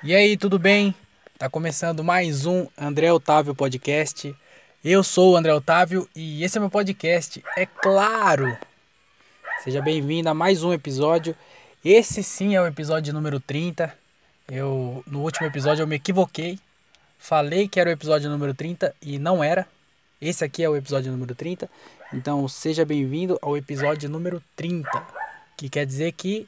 E aí, tudo bem? Tá começando mais um André Otávio Podcast. Eu sou o André Otávio e esse é meu podcast, é claro! Seja bem-vindo a mais um episódio. Esse sim é o episódio número 30. Eu, no último episódio eu me equivoquei. Falei que era o episódio número 30 e não era. Esse aqui é o episódio número 30. Então seja bem-vindo ao episódio número 30. Que quer dizer que.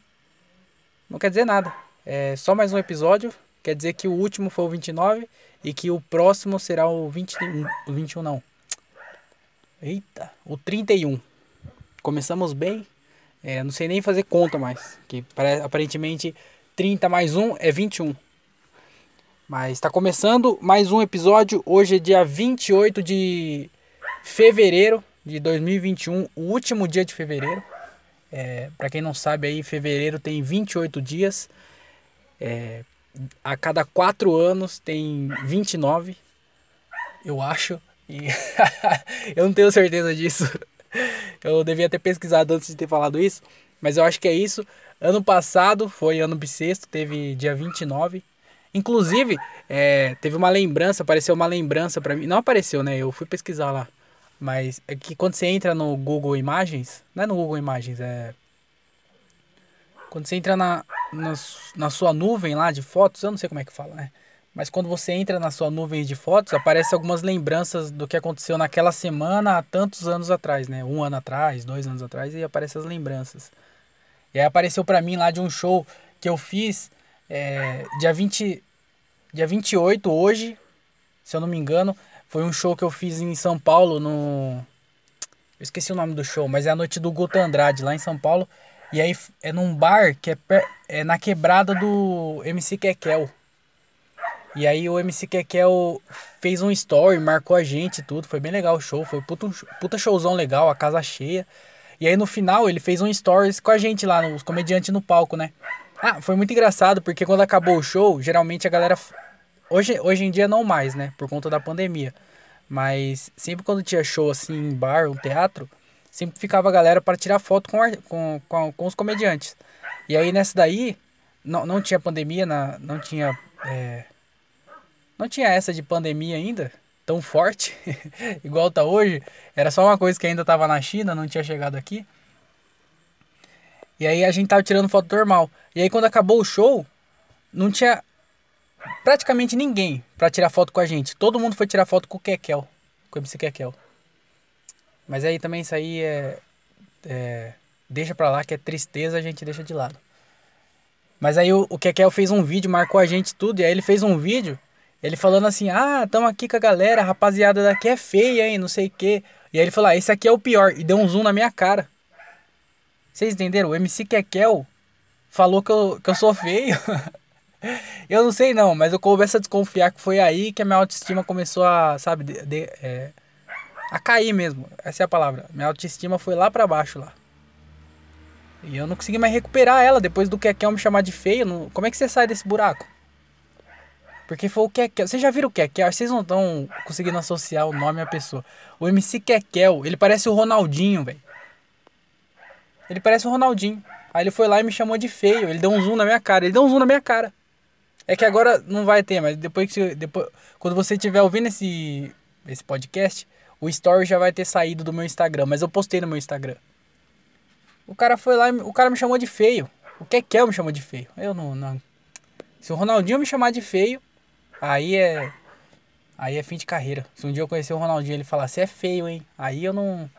Não quer dizer nada. É só mais um episódio. Quer dizer que o último foi o 29 e que o próximo será o 21. O 21 não. Eita, o 31. Começamos bem. É, não sei nem fazer conta mais. Que aparentemente 30 mais 1 é 21. Mas está começando mais um episódio. Hoje é dia 28 de fevereiro de 2021, o último dia de fevereiro. É, para quem não sabe aí, fevereiro tem 28 dias. É, a cada 4 anos tem 29, eu acho. E eu não tenho certeza disso. Eu devia ter pesquisado antes de ter falado isso, mas eu acho que é isso. Ano passado foi ano bissexto, teve dia 29. Inclusive, é, teve uma lembrança, apareceu uma lembrança para mim. Não apareceu, né? Eu fui pesquisar lá. Mas é que quando você entra no Google Imagens, não é no Google Imagens, é. Quando você entra na, na, na sua nuvem lá de fotos, eu não sei como é que fala, né? Mas quando você entra na sua nuvem de fotos, aparece algumas lembranças do que aconteceu naquela semana há tantos anos atrás, né? Um ano atrás, dois anos atrás, e aparece as lembranças. E aí apareceu para mim lá de um show que eu fiz é, dia, 20, dia 28, hoje, se eu não me engano, foi um show que eu fiz em São Paulo, no. Eu esqueci o nome do show, mas é a noite do Guto Andrade, lá em São Paulo. E aí é num bar que é, per... é na quebrada do MC Kekel. E aí o MC Kekel fez um story, marcou a gente e tudo. Foi bem legal o show. Foi puta, puta showzão legal, a casa cheia. E aí no final ele fez um stories com a gente lá, os comediantes no palco, né? Ah, foi muito engraçado, porque quando acabou o show, geralmente a galera Hoje, hoje em dia não mais, né? Por conta da pandemia. Mas sempre quando tinha show assim em bar, um teatro, sempre ficava a galera para tirar foto com, com, com, com, os comediantes. E aí nessa daí, não, não tinha pandemia, na, não tinha. É, não tinha essa de pandemia ainda, tão forte, igual tá hoje. Era só uma coisa que ainda tava na China, não tinha chegado aqui. E aí a gente tava tirando foto normal. E aí quando acabou o show, não tinha praticamente ninguém para tirar foto com a gente. Todo mundo foi tirar foto com o Kekel, com o MC Kekel. Mas aí também isso aí é, é deixa pra lá que é tristeza, a gente deixa de lado. Mas aí o, o Kekel fez um vídeo, marcou a gente tudo, e aí ele fez um vídeo, ele falando assim, ah, tamo aqui com a galera, a rapaziada daqui é feia, hein, não sei o quê. E aí ele falou, ah, esse aqui é o pior, e deu um zoom na minha cara. Vocês entenderam? O MC Kekel falou que eu, que eu sou feio. Eu não sei não, mas eu começo a desconfiar que foi aí que a minha autoestima começou a, sabe, de, de, é, a cair mesmo. Essa é a palavra. Minha autoestima foi lá para baixo lá. E eu não consegui mais recuperar ela depois do Kekel me chamar de feio. Não... Como é que você sai desse buraco? Porque foi o Kekel. Vocês já viram o Kekel? Vocês não estão conseguindo associar o nome à pessoa. O MC Kekel, ele parece o Ronaldinho, velho. Ele parece o Ronaldinho. Aí ele foi lá e me chamou de feio. Ele deu um zoom na minha cara. Ele deu um zoom na minha cara. É que agora não vai ter, mas depois que depois, quando você estiver ouvindo esse, esse podcast, o story já vai ter saído do meu Instagram, mas eu postei no meu Instagram. O cara foi lá, o cara me chamou de feio. O que que me chamou de feio? Eu não, não. Se o Ronaldinho me chamar de feio, aí é aí é fim de carreira. Se um dia eu conhecer o Ronaldinho ele falar, você é feio, hein? Aí eu não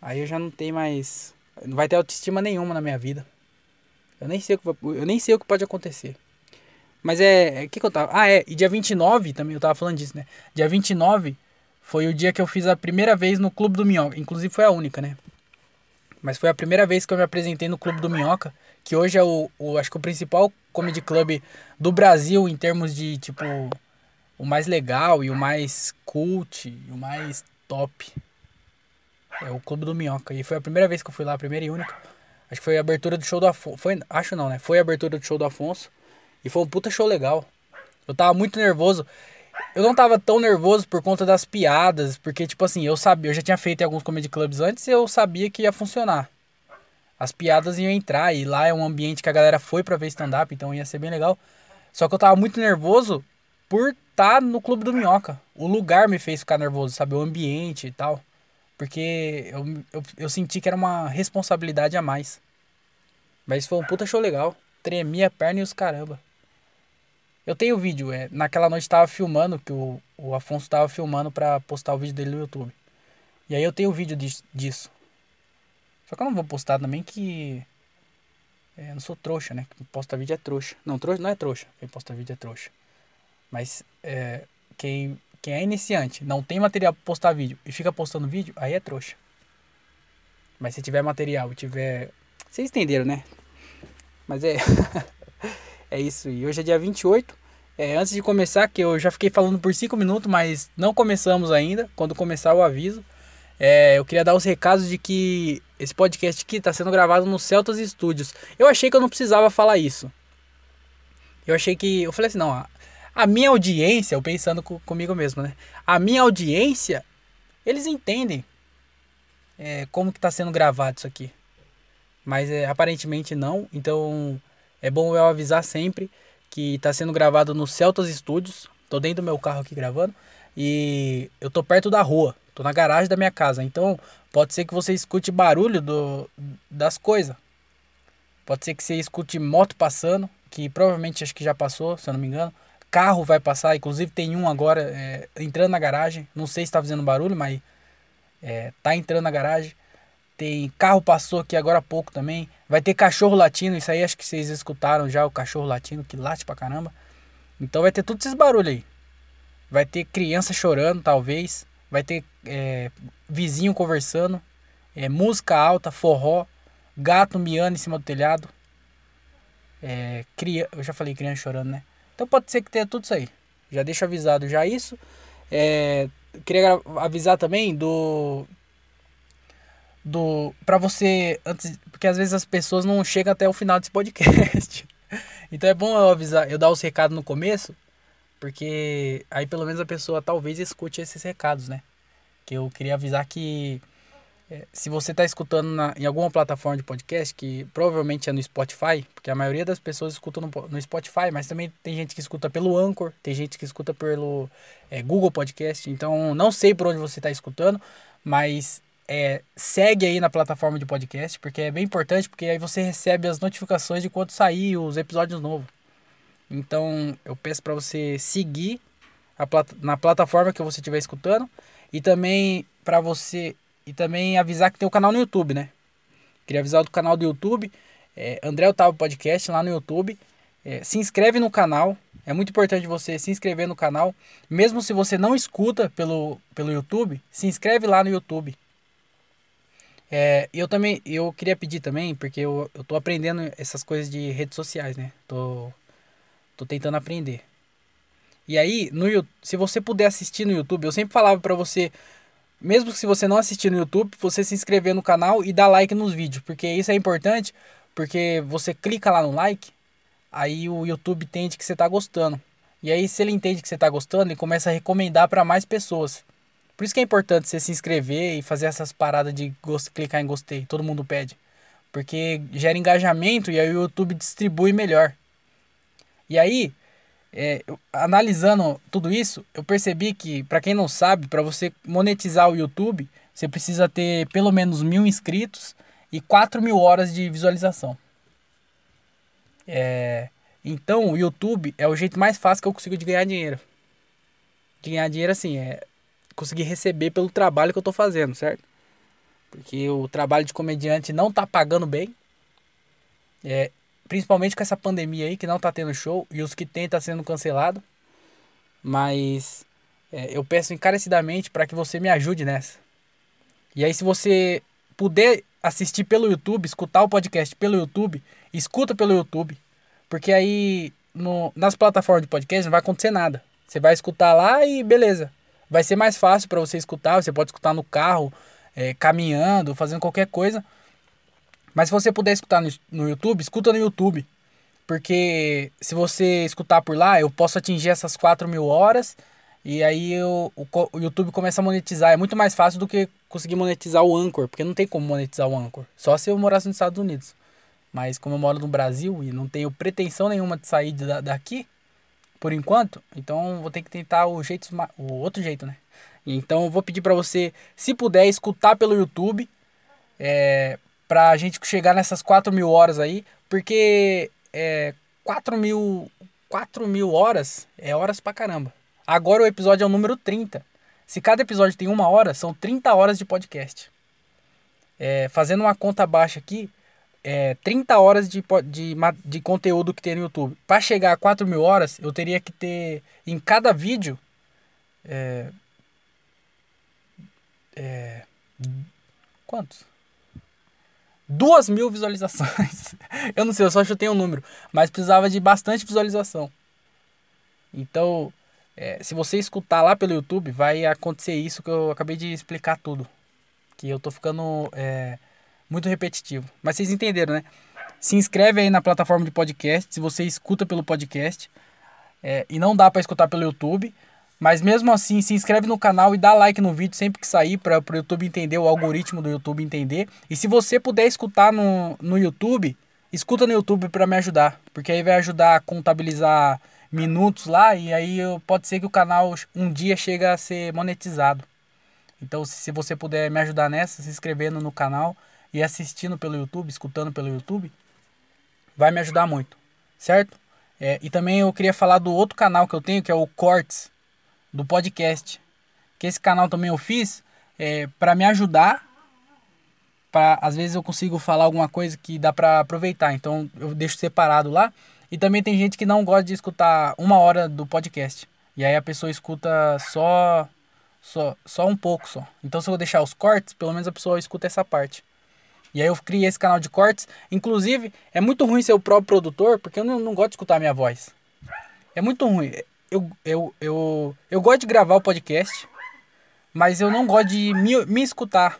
Aí eu já não tenho mais não vai ter autoestima nenhuma na minha vida. Eu nem sei o que, eu nem sei o que pode acontecer. Mas é. O é, que, que eu tava. Ah, é. E dia 29 também, eu tava falando disso, né? Dia 29 foi o dia que eu fiz a primeira vez no Clube do Minhoca. Inclusive foi a única, né? Mas foi a primeira vez que eu me apresentei no Clube do Minhoca. Que hoje é o, o acho que o principal comedy club do Brasil em termos de, tipo, o mais legal e o mais cult e o mais top. É o Clube do Minhoca. E foi a primeira vez que eu fui lá, a primeira e única. Acho que foi a abertura do show do Afonso. Foi, acho não, né? Foi a abertura do show do Afonso. E foi um puta show legal. Eu tava muito nervoso. Eu não tava tão nervoso por conta das piadas, porque, tipo assim, eu sabia, eu já tinha feito em alguns comedy clubs antes e eu sabia que ia funcionar. as piadas iam entrar e lá é um ambiente que a galera foi para ver stand-up, então ia ser bem legal. Só que eu tava muito nervoso por estar tá no Clube do Minhoca. O lugar me fez ficar nervoso, sabe? O ambiente e tal. Porque eu, eu, eu senti que era uma responsabilidade a mais. Mas foi um puta show legal. Tremia a perna e os caramba. Eu tenho o vídeo, é, naquela noite tava filmando, que o, o Afonso tava filmando pra postar o vídeo dele no YouTube. E aí eu tenho o vídeo disso. Só que eu não vou postar também que. É, eu não sou trouxa, né? Quem posta vídeo é trouxa. Não, trouxa não é trouxa. Quem posta vídeo é trouxa. Mas é, quem, quem é iniciante, não tem material pra postar vídeo e fica postando vídeo, aí é trouxa. Mas se tiver material tiver. Vocês entenderam, né? Mas é. é isso. E hoje é dia 28. É, antes de começar, que eu já fiquei falando por 5 minutos, mas não começamos ainda. Quando começar, eu aviso. É, eu queria dar os recados de que esse podcast aqui está sendo gravado no Celtas Studios. Eu achei que eu não precisava falar isso. Eu achei que. Eu falei assim, não, a, a minha audiência, eu pensando com, comigo mesmo, né? A minha audiência, eles entendem é, como que está sendo gravado isso aqui. Mas é, aparentemente não. Então é bom eu avisar sempre que está sendo gravado no Celtas Studios. Tô dentro do meu carro aqui gravando. E eu tô perto da rua. Tô na garagem da minha casa. Então, pode ser que você escute barulho do, das coisas. Pode ser que você escute moto passando, que provavelmente acho que já passou, se eu não me engano. Carro vai passar, inclusive tem um agora é, entrando na garagem. Não sei se tá fazendo barulho, mas é, tá entrando na garagem. Tem carro passou aqui agora há pouco também. Vai ter cachorro latindo, isso aí acho que vocês escutaram já, o cachorro latindo que late pra caramba. Então vai ter todos esses barulhos aí. Vai ter criança chorando, talvez. Vai ter é, vizinho conversando. É, música alta, forró. Gato miando em cima do telhado. É, cria, eu já falei criança chorando, né? Então pode ser que tenha tudo isso aí. Já deixo avisado já isso. É, queria avisar também do do para você antes porque às vezes as pessoas não chegam até o final desse podcast. então é bom eu avisar, eu dar os recados no começo porque aí pelo menos a pessoa talvez escute esses recados, né? Que eu queria avisar que é, se você está escutando na, em alguma plataforma de podcast, que provavelmente é no Spotify, porque a maioria das pessoas escuta no, no Spotify, mas também tem gente que escuta pelo Anchor, tem gente que escuta pelo é, Google Podcast. Então não sei por onde você está escutando, mas é, segue aí na plataforma de podcast, porque é bem importante, porque aí você recebe as notificações de quando sair os episódios novos. Então eu peço para você seguir plat na plataforma que você estiver escutando e também para você e também avisar que tem o canal no YouTube, né? Queria avisar do canal do YouTube, é, André Otávio Podcast lá no YouTube. É, se inscreve no canal, é muito importante você se inscrever no canal, mesmo se você não escuta pelo, pelo YouTube, se inscreve lá no YouTube. É, eu também, eu queria pedir também, porque eu, eu tô aprendendo essas coisas de redes sociais, né? Tô Tô tentando aprender. E aí, no, se você puder assistir no YouTube, eu sempre falava para você, mesmo se você não assistir no YouTube, você se inscrever no canal e dar like nos vídeos, porque isso é importante, porque você clica lá no like, aí o YouTube entende que você tá gostando. E aí, se ele entende que você tá gostando, ele começa a recomendar para mais pessoas. Por isso que é importante você se inscrever e fazer essas paradas de clicar em gostei. Todo mundo pede. Porque gera engajamento e aí o YouTube distribui melhor. E aí, é, eu, analisando tudo isso, eu percebi que, para quem não sabe, para você monetizar o YouTube, você precisa ter pelo menos mil inscritos e 4 mil horas de visualização. É, então, o YouTube é o jeito mais fácil que eu consigo de ganhar dinheiro. De ganhar dinheiro, assim, é conseguir receber pelo trabalho que eu tô fazendo, certo? Porque o trabalho de comediante não tá pagando bem. É, Principalmente com essa pandemia aí que não tá tendo show e os que tem tá sendo cancelado. Mas é, eu peço encarecidamente para que você me ajude nessa. E aí se você puder assistir pelo YouTube, escutar o podcast pelo YouTube, escuta pelo YouTube. Porque aí no, nas plataformas de podcast não vai acontecer nada. Você vai escutar lá e beleza. Vai ser mais fácil para você escutar. Você pode escutar no carro, é, caminhando, fazendo qualquer coisa. Mas se você puder escutar no, no YouTube, escuta no YouTube. Porque se você escutar por lá, eu posso atingir essas 4 mil horas E aí eu, o, o YouTube começa a monetizar. É muito mais fácil do que conseguir monetizar o Anchor, porque não tem como monetizar o Anchor. Só se eu morasse nos Estados Unidos. Mas como eu moro no Brasil e não tenho pretensão nenhuma de sair da, daqui, por enquanto, então vou ter que tentar o jeito o outro jeito, né? Então eu vou pedir para você, se puder, escutar pelo YouTube, é, pra gente chegar nessas 4 mil horas aí, porque é, 4 mil, 4 mil horas é horas pra caramba. Agora o episódio é o número 30. Se cada episódio tem uma hora, são 30 horas de podcast. É, fazendo uma conta baixa aqui, é, 30 horas de, de, de conteúdo que tem no YouTube. Para chegar a 4 mil horas, eu teria que ter em cada vídeo. É, é, quantos? Duas mil visualizações. eu não sei, eu só chutei um número. Mas precisava de bastante visualização. Então, é, se você escutar lá pelo YouTube, vai acontecer isso que eu acabei de explicar tudo. Que eu tô ficando é, muito repetitivo. Mas vocês entenderam, né? Se inscreve aí na plataforma de podcast, se você escuta pelo podcast. É, e não dá para escutar pelo YouTube. Mas mesmo assim, se inscreve no canal e dá like no vídeo sempre que sair para o YouTube entender, o algoritmo do YouTube entender. E se você puder escutar no, no YouTube, escuta no YouTube para me ajudar. Porque aí vai ajudar a contabilizar minutos lá e aí pode ser que o canal um dia chegue a ser monetizado. Então, se você puder me ajudar nessa, se inscrevendo no canal e assistindo pelo YouTube, escutando pelo YouTube, vai me ajudar muito, certo? É, e também eu queria falar do outro canal que eu tenho, que é o Cortes, do podcast. Que esse canal também eu fiz é, para me ajudar. Pra, às vezes eu consigo falar alguma coisa que dá para aproveitar, então eu deixo separado lá. E também tem gente que não gosta de escutar uma hora do podcast. E aí a pessoa escuta só só, só um pouco só. Então se eu deixar os cortes, pelo menos a pessoa escuta essa parte. E aí eu criei esse canal de cortes. Inclusive, é muito ruim ser o próprio produtor, porque eu não, não gosto de escutar a minha voz. É muito ruim. Eu, eu, eu, eu gosto de gravar o podcast, mas eu não gosto de me, me escutar.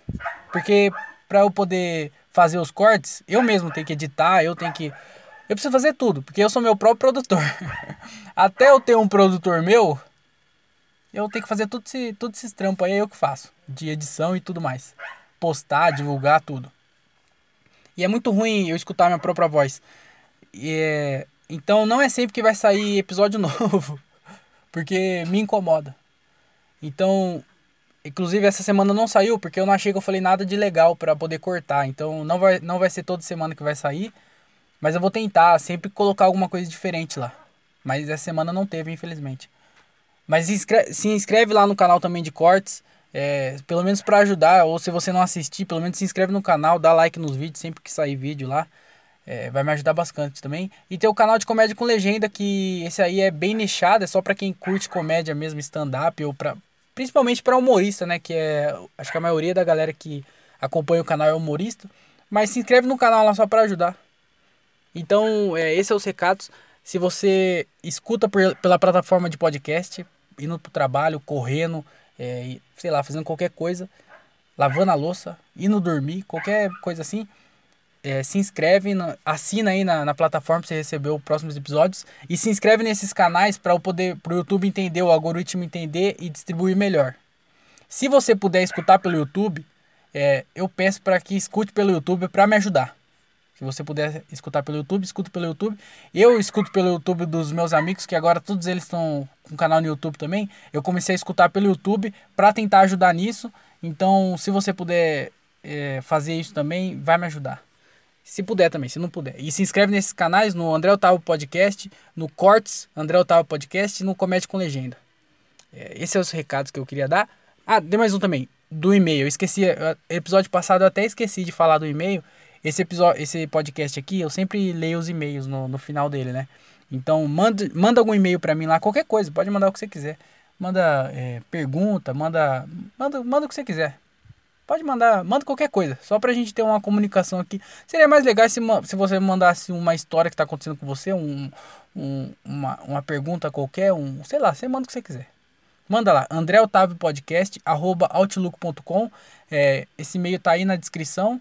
Porque para eu poder fazer os cortes, eu mesmo tenho que editar, eu tenho que. Eu preciso fazer tudo, porque eu sou meu próprio produtor. Até eu ter um produtor meu, eu tenho que fazer tudo esse, tudo esses trampos aí, é eu que faço. De edição e tudo mais. Postar, divulgar, tudo. E é muito ruim eu escutar minha própria voz. E é... Então não é sempre que vai sair episódio novo. Porque me incomoda. Então, inclusive essa semana não saiu porque eu não achei que eu falei nada de legal para poder cortar. Então não vai, não vai ser toda semana que vai sair. Mas eu vou tentar sempre colocar alguma coisa diferente lá. Mas essa semana não teve, infelizmente. Mas se inscreve, se inscreve lá no canal também de cortes. É, pelo menos para ajudar, ou se você não assistir, pelo menos se inscreve no canal, dá like nos vídeos sempre que sair vídeo lá. É, vai me ajudar bastante também. E tem o canal de comédia com legenda, que esse aí é bem nichado, é só para quem curte comédia mesmo, stand-up, ou pra, principalmente para humorista, né? Que é. Acho que a maioria da galera que acompanha o canal é humorista. Mas se inscreve no canal lá só para ajudar. Então, é, esses são os recados. Se você escuta por, pela plataforma de podcast, indo pro trabalho, correndo, é, sei lá, fazendo qualquer coisa, lavando a louça, indo dormir, qualquer coisa assim, é, se inscreve, assina aí na, na plataforma para você receber os próximos episódios e se inscreve nesses canais para o poder pro YouTube entender, o algoritmo entender e distribuir melhor. Se você puder escutar pelo YouTube, é, eu peço para que escute pelo YouTube para me ajudar. Se você puder escutar pelo YouTube, escuta pelo YouTube. Eu escuto pelo YouTube dos meus amigos, que agora todos eles estão com canal no YouTube também. Eu comecei a escutar pelo YouTube para tentar ajudar nisso. Então, se você puder é, fazer isso também, vai me ajudar. Se puder também, se não puder. E se inscreve nesses canais, no André Otávio Podcast, no Cortes André Otávio Podcast e no Comédia com Legenda. É, esses são os recados que eu queria dar. Ah, tem mais um também, do e-mail. Eu esqueci, episódio passado eu até esqueci de falar do e-mail. Esse episódio, esse podcast aqui, eu sempre leio os e-mails no, no final dele, né? Então, manda, manda algum e-mail para mim lá, qualquer coisa, pode mandar o que você quiser. Manda é, pergunta, manda, manda, manda o que você quiser. Pode mandar, manda qualquer coisa, só pra gente ter uma comunicação aqui. Seria mais legal se, se você mandasse uma história que tá acontecendo com você, um, um, uma, uma pergunta qualquer, um, sei lá, você manda o que você quiser. Manda lá, André Otávio Podcast, arroba outlook.com. É, esse e-mail tá aí na descrição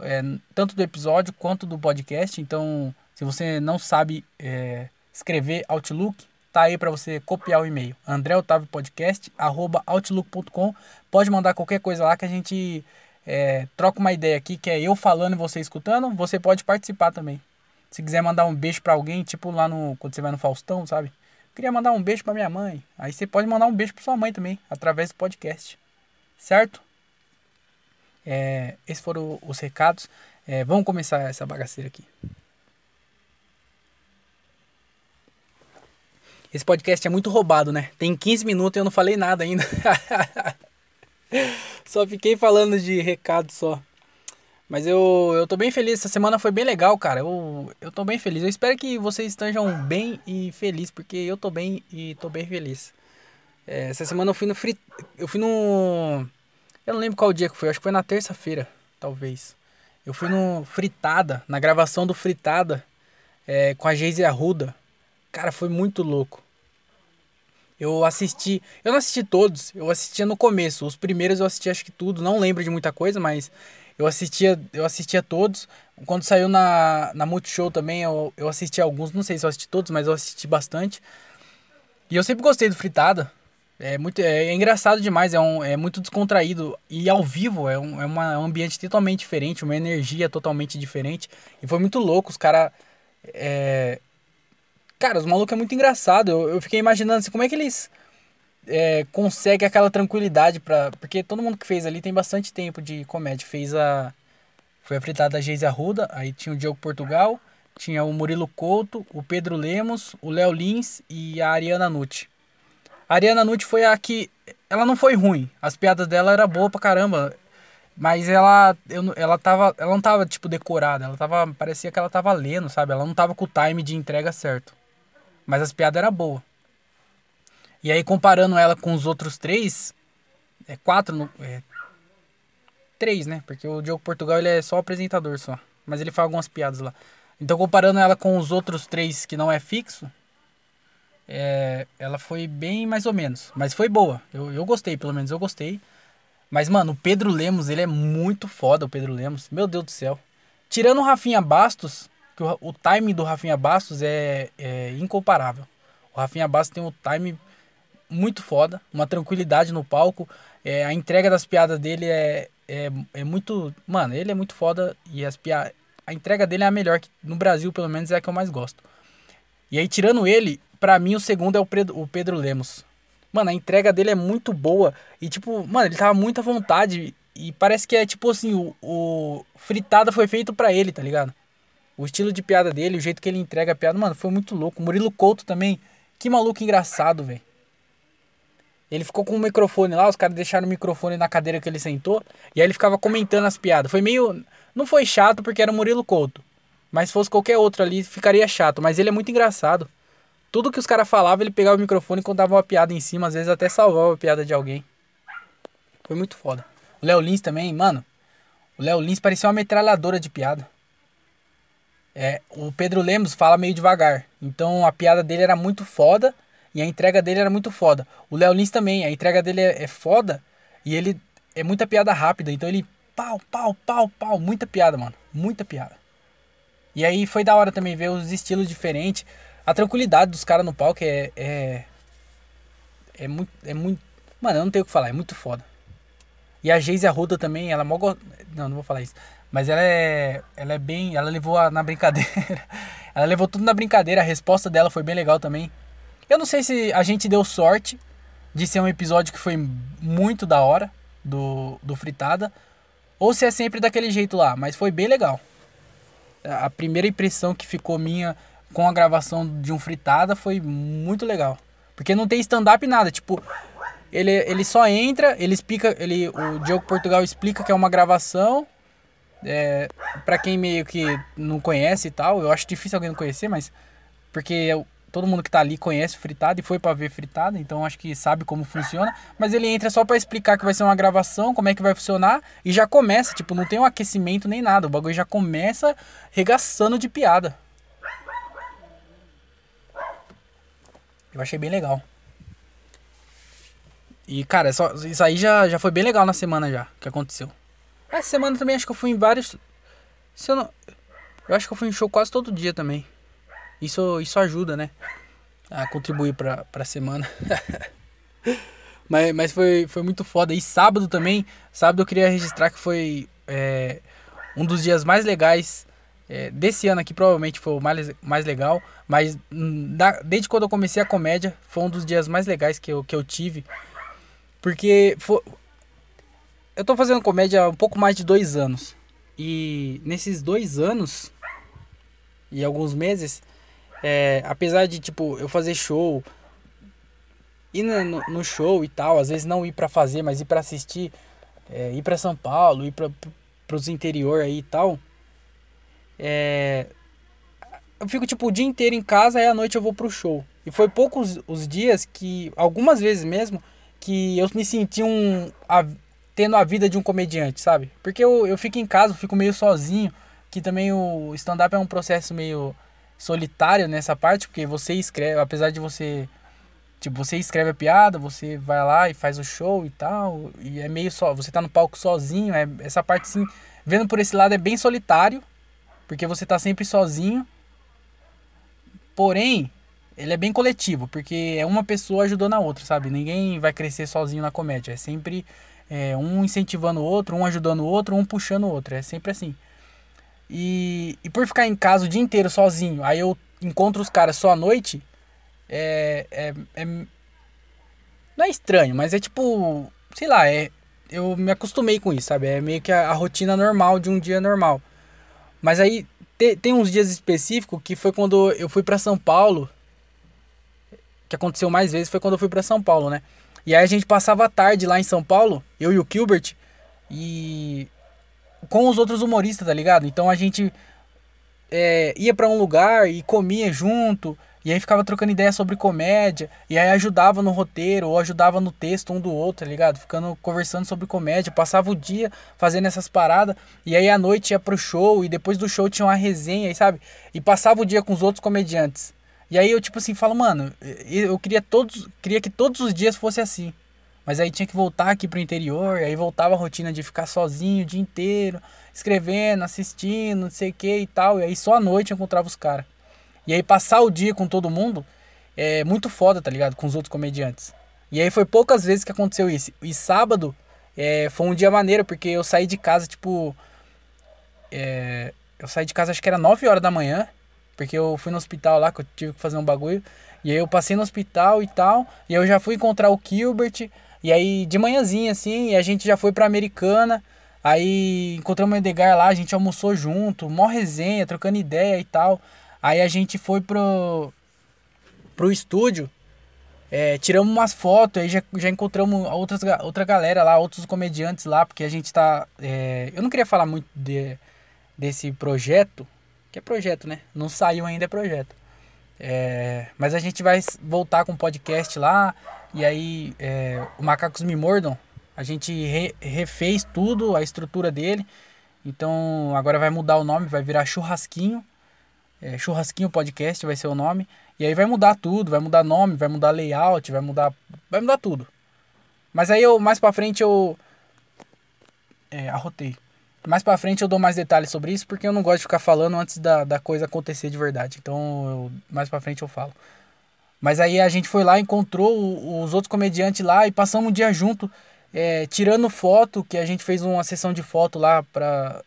é, tanto do episódio quanto do podcast. Então, se você não sabe é, escrever Outlook, tá aí para você copiar o e-mail. André Otávio Podcast, arroba outlook.com. Pode mandar qualquer coisa lá que a gente é, troca uma ideia aqui, que é eu falando e você escutando. Você pode participar também. Se quiser mandar um beijo para alguém, tipo lá no. Quando você vai no Faustão, sabe? Queria mandar um beijo para minha mãe. Aí você pode mandar um beijo para sua mãe também, através do podcast. Certo? É, esses foram os recados. É, vamos começar essa bagaceira aqui. Esse podcast é muito roubado, né? Tem 15 minutos e eu não falei nada ainda. só fiquei falando de recado só. Mas eu, eu tô bem feliz. Essa semana foi bem legal, cara. Eu, eu tô bem feliz. Eu espero que vocês estejam bem e felizes, porque eu tô bem e tô bem feliz. É, essa semana eu fui no frit... Eu fui no. Eu não lembro qual dia que foi, acho que foi na terça-feira, talvez. Eu fui no Fritada, na gravação do Fritada, é, com a Geise Arruda. Cara, foi muito louco. Eu assisti. Eu não assisti todos, eu assistia no começo. Os primeiros eu assisti acho que tudo, não lembro de muita coisa, mas eu assistia, eu assistia todos. Quando saiu na, na Multishow também, eu, eu assisti alguns, não sei se eu assisti todos, mas eu assisti bastante. E eu sempre gostei do Fritada. É, muito, é, é, engraçado demais, é, um, é muito descontraído. E ao vivo é um, é uma, é um ambiente totalmente diferente, uma energia totalmente diferente. E foi muito louco, os caras. É... Cara, os malucos é muito engraçado. Eu, eu fiquei imaginando assim, como é que eles é, conseguem aquela tranquilidade pra. Porque todo mundo que fez ali tem bastante tempo de comédia. Fez a. Foi a fritada da Geise Arruda, aí tinha o Diogo Portugal, tinha o Murilo Couto, o Pedro Lemos, o Léo Lins e a Ariana Nutti. A Ariana Nutti foi a que. Ela não foi ruim. As piadas dela eram boas pra caramba. Mas ela, eu, ela, tava, ela não tava, tipo, decorada. Ela tava. Parecia que ela tava lendo, sabe? Ela não tava com o time de entrega certo. Mas as piadas eram boas. E aí, comparando ela com os outros três. É quatro. No, é, três, né? Porque o Diogo Portugal ele é só apresentador só. Mas ele faz algumas piadas lá. Então, comparando ela com os outros três que não é fixo, é, ela foi bem mais ou menos. Mas foi boa. Eu, eu gostei, pelo menos eu gostei. Mas, mano, o Pedro Lemos, ele é muito foda, o Pedro Lemos. Meu Deus do céu. Tirando o Rafinha Bastos, que o, o time do Rafinha Bastos é, é incomparável. O Rafinha Bastos tem um time muito foda, uma tranquilidade no palco. É, a entrega das piadas dele é, é, é muito. Mano, ele é muito foda e as piadas. A entrega dele é a melhor, que no Brasil, pelo menos, é a que eu mais gosto. E aí, tirando ele, Pra mim, o segundo é o Pedro, o Pedro Lemos. Mano, a entrega dele é muito boa. E, tipo, mano, ele tava muito à vontade. E parece que é, tipo assim, o, o fritada foi feito para ele, tá ligado? O estilo de piada dele, o jeito que ele entrega a piada, mano, foi muito louco. O Murilo Couto também. Que maluco engraçado, velho. Ele ficou com o microfone lá, os caras deixaram o microfone na cadeira que ele sentou. E aí ele ficava comentando as piadas. Foi meio. Não foi chato porque era o Murilo Couto. Mas se fosse qualquer outro ali, ficaria chato. Mas ele é muito engraçado. Tudo que os caras falavam, ele pegava o microfone e contava uma piada em cima, às vezes até salvava a piada de alguém. Foi muito foda. O Léo Lins também, mano. O Léo Lins parecia uma metralhadora de piada. É, o Pedro Lemos fala meio devagar. Então a piada dele era muito foda e a entrega dele era muito foda. O Léo Lins também, a entrega dele é, é foda e ele é muita piada rápida. Então ele pau, pau, pau, pau. Muita piada, mano. Muita piada. E aí foi da hora também ver os estilos diferentes. A tranquilidade dos caras no palco é, é. É muito. É muito. Mano, eu não tenho o que falar, é muito foda. E a Geise Arruda também, ela mó. Não, não vou falar isso. Mas ela é. Ela é bem. Ela levou a, na brincadeira. ela levou tudo na brincadeira. A resposta dela foi bem legal também. Eu não sei se a gente deu sorte de ser um episódio que foi muito da hora do, do Fritada. Ou se é sempre daquele jeito lá. Mas foi bem legal. A primeira impressão que ficou minha com a gravação de um fritada foi muito legal. Porque não tem stand-up nada, tipo, ele, ele só entra, ele explica, ele, o Diogo Portugal explica que é uma gravação. É, para quem meio que não conhece e tal, eu acho difícil alguém não conhecer, mas porque todo mundo que tá ali conhece fritada e foi para ver fritada, então acho que sabe como funciona, mas ele entra só para explicar que vai ser uma gravação, como é que vai funcionar e já começa, tipo, não tem um aquecimento nem nada, o bagulho já começa regaçando de piada. Eu achei bem legal. E, cara, só, isso aí já, já foi bem legal na semana já, que aconteceu. Essa semana também acho que eu fui em vários. Se eu não. Eu acho que eu fui em show quase todo dia também. Isso, isso ajuda, né? a contribuir pra, pra semana. mas mas foi, foi muito foda. E sábado também, sábado eu queria registrar que foi é, um dos dias mais legais é, desse ano aqui, provavelmente foi o mais, mais legal. Mas da, desde quando eu comecei a comédia, foi um dos dias mais legais que eu, que eu tive. Porque foi, eu tô fazendo comédia há um pouco mais de dois anos. E nesses dois anos e alguns meses, é, apesar de tipo eu fazer show, ir no, no show e tal, às vezes não ir para fazer, mas ir para assistir, é, ir para São Paulo, ir para os interior aí e tal. É, eu fico tipo o dia inteiro em casa e à noite eu vou pro show. E foi poucos os dias que, algumas vezes mesmo, que eu me senti um, a, tendo a vida de um comediante, sabe? Porque eu, eu fico em casa, eu fico meio sozinho, que também o stand-up é um processo meio solitário nessa parte, porque você escreve, apesar de você tipo, você escreve a piada, você vai lá e faz o show e tal, e é meio só, você tá no palco sozinho, é essa parte sim, vendo por esse lado é bem solitário, porque você tá sempre sozinho. Porém, ele é bem coletivo, porque é uma pessoa ajudando a outra, sabe? Ninguém vai crescer sozinho na comédia, é sempre é, um incentivando o outro, um ajudando o outro, um puxando o outro, é sempre assim. E, e por ficar em casa o dia inteiro sozinho, aí eu encontro os caras só à noite, é, é, é. Não é estranho, mas é tipo. Sei lá, é. Eu me acostumei com isso, sabe? É meio que a, a rotina normal de um dia normal. Mas aí te, tem uns dias específicos que foi quando eu fui para São Paulo. Que aconteceu mais vezes foi quando eu fui para São Paulo, né? E aí a gente passava a tarde lá em São Paulo, eu e o Gilbert, e com os outros humoristas, tá ligado? Então a gente é, ia para um lugar e comia junto, e aí ficava trocando ideia sobre comédia, e aí ajudava no roteiro, ou ajudava no texto um do outro, tá ligado? Ficando conversando sobre comédia, passava o dia fazendo essas paradas, e aí à noite ia pro show, e depois do show tinha uma resenha, sabe? E passava o dia com os outros comediantes. E aí eu tipo assim, falo, mano, eu queria todos, queria que todos os dias fosse assim. Mas aí tinha que voltar aqui pro interior, aí voltava a rotina de ficar sozinho o dia inteiro, escrevendo, assistindo, não sei o que e tal. E aí só à noite eu encontrava os caras. E aí passar o dia com todo mundo é muito foda, tá ligado? Com os outros comediantes. E aí foi poucas vezes que aconteceu isso. E sábado é, foi um dia maneiro, porque eu saí de casa, tipo. É, eu saí de casa, acho que era 9 horas da manhã. Porque eu fui no hospital lá, que eu tive que fazer um bagulho. E aí eu passei no hospital e tal. E eu já fui encontrar o Gilbert. E aí de manhãzinha, assim, e a gente já foi pra Americana. Aí encontramos o Edgar lá, a gente almoçou junto, mó resenha, trocando ideia e tal. Aí a gente foi pro, pro estúdio, é, tiramos umas fotos, aí já, já encontramos outras, outra galera lá, outros comediantes lá, porque a gente tá. É, eu não queria falar muito de, desse projeto, que é projeto, né? Não saiu ainda, é projeto. É, mas a gente vai voltar com o podcast lá, e aí é, o Macacos Me Mordam, a gente re, refez tudo, a estrutura dele. Então agora vai mudar o nome, vai virar Churrasquinho. É, Churrasquinho Podcast vai ser o nome. E aí vai mudar tudo, vai mudar nome, vai mudar layout, vai mudar. Vai mudar tudo. Mas aí eu mais pra frente eu. É, arrotei. Mais pra frente eu dou mais detalhes sobre isso, porque eu não gosto de ficar falando antes da, da coisa acontecer de verdade. Então, eu, mais pra frente eu falo. Mas aí a gente foi lá, encontrou os outros comediantes lá e passamos um dia junto, é, tirando foto, que a gente fez uma sessão de foto lá pra,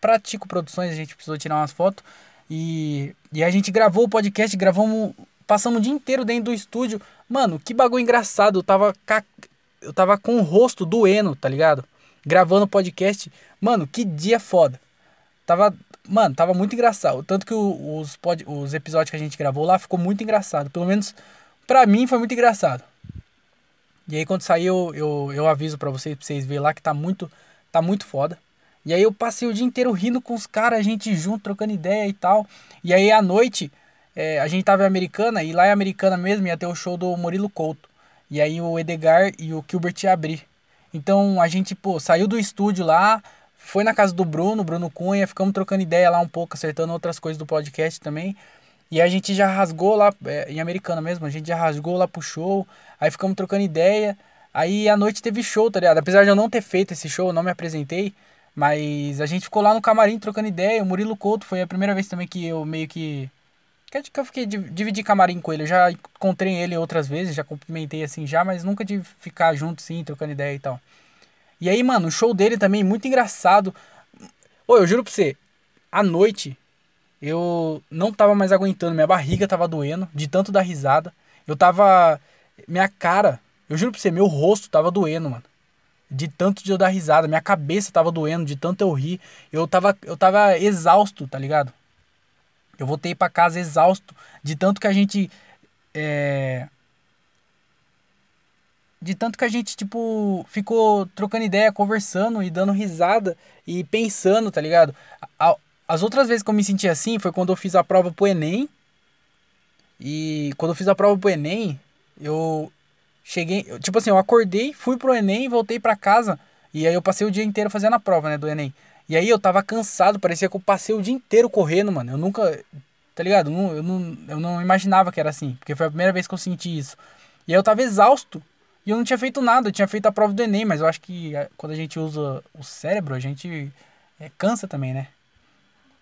pra Tico Produções, a gente precisou tirar umas fotos. E, e a gente gravou o podcast, gravamos, passamos o dia inteiro dentro do estúdio. Mano, que bagulho engraçado. Eu tava, eu tava com o rosto doendo, tá ligado? Gravando o podcast. Mano, que dia foda. Tava, mano, tava muito engraçado. Tanto que os, pod, os episódios que a gente gravou lá ficou muito engraçado. Pelo menos pra mim foi muito engraçado. E aí quando sair eu, eu, eu aviso pra vocês, pra vocês verem lá que tá muito, tá muito foda. E aí eu passei o dia inteiro rindo com os caras, a gente junto, trocando ideia e tal. E aí à noite, é, a gente tava em Americana, e lá em Americana mesmo ia ter o show do Murilo Couto. E aí o Edgar e o Gilbert ia abrir. Então a gente, pô, saiu do estúdio lá, foi na casa do Bruno, Bruno Cunha, ficamos trocando ideia lá um pouco, acertando outras coisas do podcast também. E a gente já rasgou lá, é, em Americana mesmo, a gente já rasgou lá pro show, aí ficamos trocando ideia. Aí à noite teve show, tá ligado? Apesar de eu não ter feito esse show, eu não me apresentei, mas a gente ficou lá no camarim trocando ideia. O Murilo Couto foi a primeira vez também que eu meio que. Que, eu fiquei, dividi camarim com ele. Eu já encontrei ele outras vezes, já cumprimentei assim já, mas nunca de ficar junto, sim, trocando ideia e tal. E aí, mano, o show dele também, muito engraçado. Ô, eu juro pra você, à noite, eu não tava mais aguentando, minha barriga tava doendo, de tanto dar risada. Eu tava. Minha cara, eu juro pra você, meu rosto tava doendo, mano. De tanto de eu dar risada, minha cabeça tava doendo, de tanto eu rir. Eu tava, eu tava exausto, tá ligado? Eu voltei para casa exausto, de tanto que a gente. É, de tanto que a gente, tipo, ficou trocando ideia, conversando e dando risada e pensando, tá ligado? As outras vezes que eu me senti assim foi quando eu fiz a prova pro Enem. E quando eu fiz a prova pro Enem, eu cheguei. Tipo assim, eu acordei, fui pro Enem, voltei para casa. E aí eu passei o dia inteiro fazendo a prova, né, do Enem. E aí eu tava cansado, parecia que eu passei o dia inteiro correndo, mano. Eu nunca. Tá ligado? Eu não, eu não, imaginava que era assim. Porque foi a primeira vez que eu senti isso. E aí eu tava exausto. E eu não tinha feito nada. Eu tinha feito a prova do Enem, mas eu acho que é, quando a gente usa o cérebro, a gente é, cansa também, né?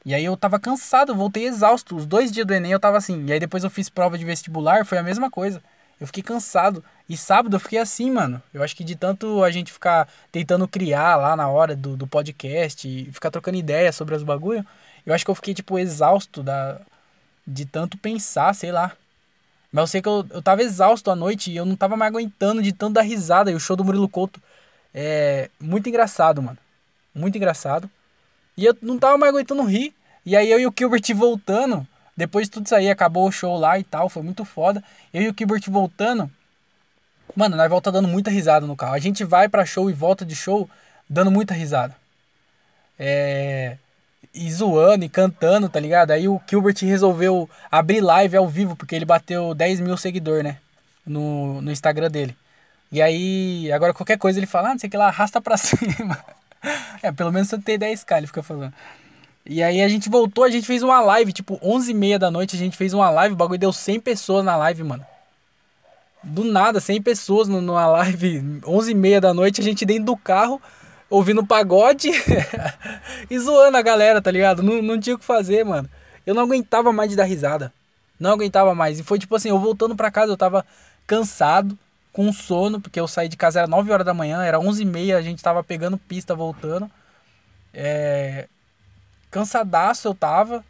E aí eu tava cansado, voltei exausto. Os dois dias do Enem eu tava assim. E aí depois eu fiz prova de vestibular, foi a mesma coisa. Eu fiquei cansado. E sábado eu fiquei assim, mano. Eu acho que de tanto a gente ficar tentando criar lá na hora do, do podcast e ficar trocando ideia sobre os bagulho, eu acho que eu fiquei, tipo, exausto da, de tanto pensar, sei lá. Mas eu sei que eu, eu tava exausto à noite e eu não tava mais aguentando de tanto dar risada. E o show do Murilo Couto é muito engraçado, mano. Muito engraçado. E eu não tava mais aguentando rir. E aí eu e o Gilbert voltando, depois de tudo isso aí, acabou o show lá e tal, foi muito foda. Eu e o Gilbert voltando, mano, nós volta dando muita risada no carro. A gente vai pra show e volta de show dando muita risada. É. E zoando e cantando, tá ligado? Aí o Gilbert resolveu abrir live ao vivo, porque ele bateu 10 mil seguidores, né? No, no Instagram dele. E aí, agora qualquer coisa ele fala, ah, não sei o que lá, arrasta pra cima. é, pelo menos você tem 10k, ele fica falando. E aí a gente voltou, a gente fez uma live, tipo, 11h30 da noite, a gente fez uma live, o bagulho deu 100 pessoas na live, mano. Do nada, 100 pessoas numa live, 11h30 da noite, a gente dentro do carro, ouvindo pagode e zoando a galera, tá ligado? Não, não tinha o que fazer, mano. Eu não aguentava mais de dar risada. Não aguentava mais. E foi tipo assim, eu voltando pra casa, eu tava cansado, com sono, porque eu saí de casa era 9 horas da manhã, era 11 e meia, a gente tava pegando pista voltando. É... Cansadaço eu tava.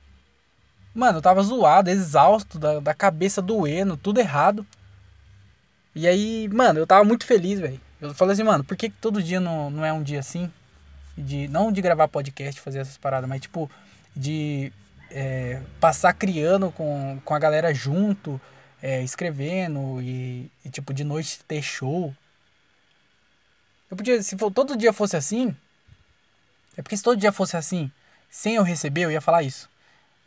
Mano, eu tava zoado, exausto, da, da cabeça doendo, tudo errado. E aí, mano, eu tava muito feliz, velho. Eu falei assim, mano, por que, que todo dia não, não é um dia assim? De, não de gravar podcast, fazer essas paradas, mas tipo, de é, passar criando com, com a galera junto, é, escrevendo e, e, tipo, de noite ter show. Eu podia, se for, todo dia fosse assim, é porque se todo dia fosse assim, sem eu receber, eu ia falar isso.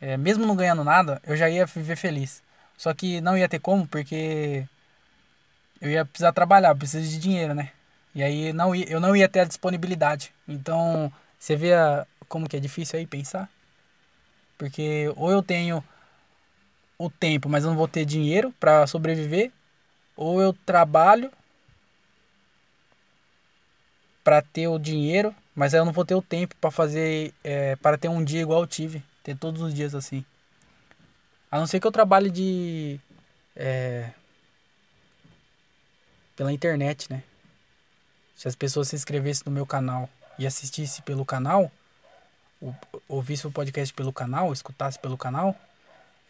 É, mesmo não ganhando nada, eu já ia viver feliz. Só que não ia ter como, porque eu ia precisar trabalhar, eu preciso de dinheiro, né? E aí não ia, eu não ia ter a disponibilidade. Então, você vê a, como que é difícil aí pensar? Porque ou eu tenho o tempo, mas eu não vou ter dinheiro para sobreviver, ou eu trabalho para ter o dinheiro, mas aí eu não vou ter o tempo para fazer, é, para ter um dia igual eu tive, ter todos os dias assim. A não ser que eu trabalhe de é, pela internet, né? Se as pessoas se inscrevessem no meu canal e assistissem pelo canal, ouvissem o podcast pelo canal, escutassem pelo canal,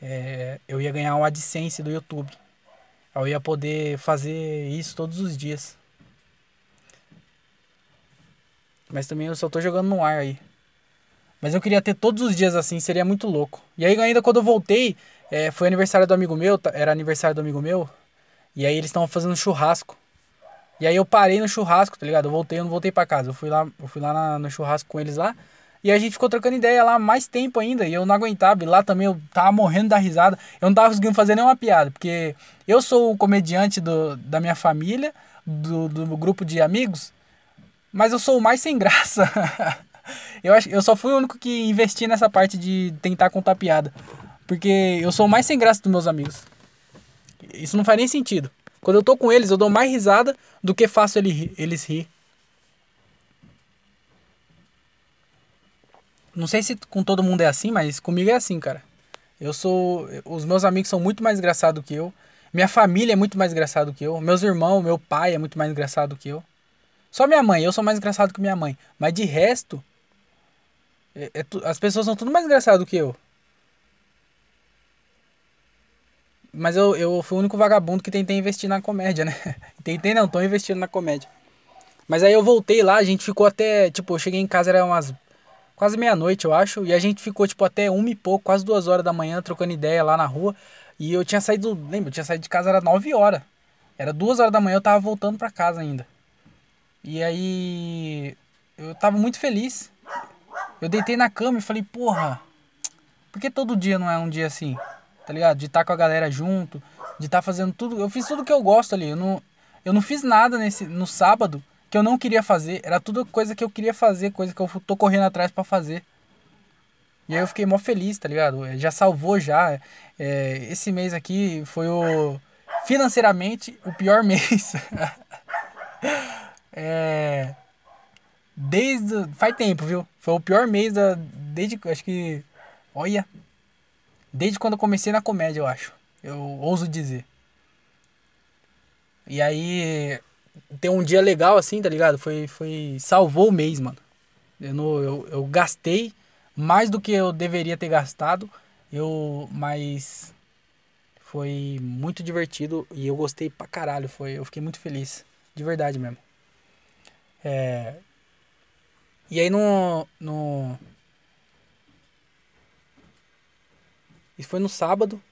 é, eu ia ganhar um AdSense do YouTube. Eu ia poder fazer isso todos os dias. Mas também eu só tô jogando no ar aí. Mas eu queria ter todos os dias assim, seria muito louco. E aí ainda quando eu voltei, é, foi aniversário do amigo meu, era aniversário do amigo meu. E aí eles estavam fazendo churrasco. E aí eu parei no churrasco, tá ligado? Eu voltei, eu não voltei para casa. Eu fui lá, eu fui lá na, no churrasco com eles lá. E a gente ficou trocando ideia lá mais tempo ainda. E eu não aguentava. E lá também eu tava morrendo da risada. Eu não tava conseguindo fazer nenhuma piada. Porque eu sou o comediante do, da minha família, do, do grupo de amigos. Mas eu sou o mais sem graça. eu, acho, eu só fui o único que investi nessa parte de tentar contar piada. Porque eu sou o mais sem graça dos meus amigos. Isso não faz nem sentido. Quando eu tô com eles, eu dou mais risada do que faço eles rir. Não sei se com todo mundo é assim, mas comigo é assim, cara. Eu sou. Os meus amigos são muito mais engraçados que eu. Minha família é muito mais engraçado que eu. Meus irmãos, meu pai é muito mais engraçado que eu. Só minha mãe, eu sou mais engraçado que minha mãe. Mas de resto, é, é, as pessoas são tudo mais engraçado que eu. Mas eu, eu fui o único vagabundo que tentei investir na comédia, né? tentei não, tô investindo na comédia. Mas aí eu voltei lá, a gente ficou até, tipo, eu cheguei em casa, era umas quase meia-noite, eu acho, e a gente ficou, tipo, até uma e pouco, quase duas horas da manhã, trocando ideia lá na rua. E eu tinha saído, lembra, eu tinha saído de casa, era nove horas. Era duas horas da manhã, eu tava voltando pra casa ainda. E aí, eu tava muito feliz. Eu deitei na cama e falei, porra, por que todo dia não é um dia assim? tá ligado? De estar tá com a galera junto, de estar tá fazendo tudo. Eu fiz tudo que eu gosto ali. Eu não, eu não fiz nada nesse, no sábado que eu não queria fazer. Era tudo coisa que eu queria fazer, coisa que eu tô correndo atrás para fazer. E aí eu fiquei mó feliz, tá ligado? É, já salvou já. É, esse mês aqui foi o. Financeiramente, o pior mês. É. Desde. Faz tempo, viu? Foi o pior mês da. Desde. Acho que. Olha, Desde quando eu comecei na comédia, eu acho. Eu ouso dizer. E aí, ter um dia legal assim, tá ligado? Foi, foi salvou o mês, mano. Eu, não, eu, eu gastei mais do que eu deveria ter gastado. Eu, mas foi muito divertido e eu gostei pra caralho. Foi, eu fiquei muito feliz. De verdade mesmo. É, e aí no, no, Isso foi no sábado.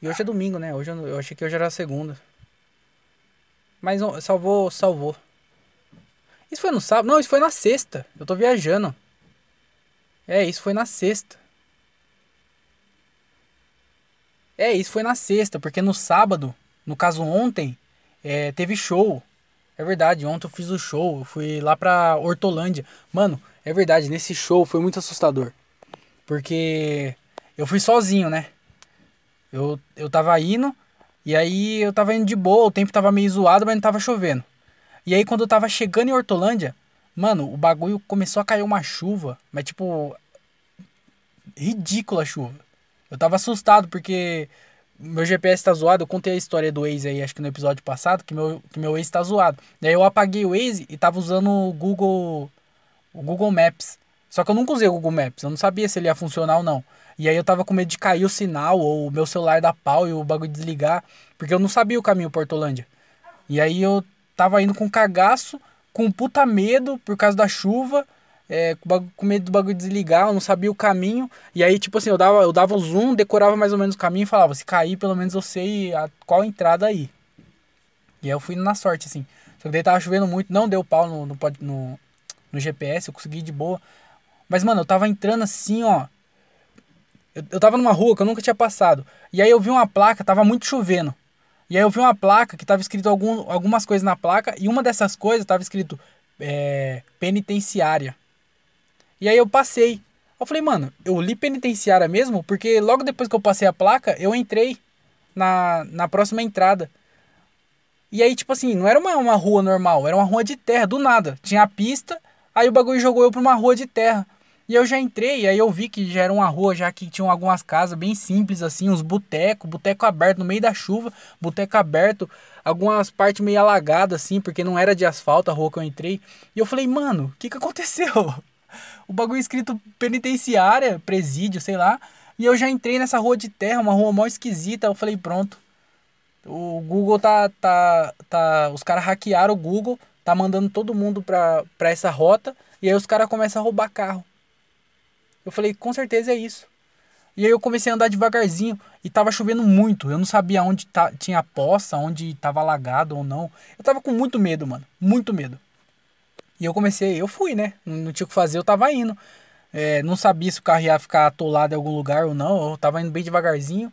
E hoje é domingo, né? Hoje eu, achei que hoje era segunda. Mas salvou, salvou. Isso foi no sábado? Não, isso foi na sexta. Eu tô viajando. É, isso foi na sexta. É, isso foi na sexta, porque no sábado, no caso ontem, é, teve show. É verdade, ontem eu fiz o show, eu fui lá pra Hortolândia. Mano, é verdade, nesse show foi muito assustador. Porque eu fui sozinho, né? Eu, eu tava indo, e aí eu tava indo de boa, o tempo tava meio zoado, mas não tava chovendo. E aí quando eu tava chegando em Hortolândia, mano, o bagulho começou a cair uma chuva, mas tipo. Ridícula a chuva. Eu tava assustado porque meu GPS tá zoado. Eu contei a história do Waze aí, acho que no episódio passado, que meu, que meu Waze tá zoado. Daí eu apaguei o Waze e tava usando o Google, o Google Maps. Só que eu nunca usei o Google Maps, eu não sabia se ele ia funcionar ou não. E aí eu tava com medo de cair o sinal ou o meu celular dar pau e o bagulho desligar, porque eu não sabia o caminho Portolândia. E aí eu tava indo com cagaço, com puta medo por causa da chuva, é, com medo do bagulho desligar, eu não sabia o caminho. E aí, tipo assim, eu dava, eu dava zoom, decorava mais ou menos o caminho e falava, se cair, pelo menos eu sei a, qual entrada aí. E aí eu fui na sorte, assim. Só que daí tava chovendo muito, não deu pau no, no, no, no GPS, eu consegui de boa. Mas, mano, eu tava entrando assim, ó. Eu, eu tava numa rua que eu nunca tinha passado. E aí eu vi uma placa, tava muito chovendo. E aí eu vi uma placa que tava escrito algum, algumas coisas na placa. E uma dessas coisas tava escrito é, penitenciária. E aí eu passei. Eu falei, mano, eu li penitenciária mesmo? Porque logo depois que eu passei a placa, eu entrei na, na próxima entrada. E aí, tipo assim, não era uma, uma rua normal, era uma rua de terra, do nada. Tinha a pista, aí o bagulho jogou eu pra uma rua de terra. E eu já entrei, aí eu vi que já era uma rua já que tinham algumas casas bem simples assim, uns boteco, boteco aberto no meio da chuva, boteco aberto, algumas partes meio alagadas assim, porque não era de asfalto a rua que eu entrei. E eu falei, mano, o que que aconteceu? O bagulho escrito penitenciária, presídio, sei lá. E eu já entrei nessa rua de terra, uma rua mó esquisita. Eu falei, pronto. O Google tá. tá, tá os caras hackearam o Google, tá mandando todo mundo pra, pra essa rota. E aí os caras começam a roubar carro. Eu falei, com certeza é isso. E aí eu comecei a andar devagarzinho e tava chovendo muito. Eu não sabia onde tá, tinha poça, onde tava alagado ou não. Eu tava com muito medo, mano. Muito medo. E eu comecei, eu fui, né? Não tinha o que fazer, eu tava indo. É, não sabia se o carro ia ficar atolado em algum lugar ou não. Eu tava indo bem devagarzinho.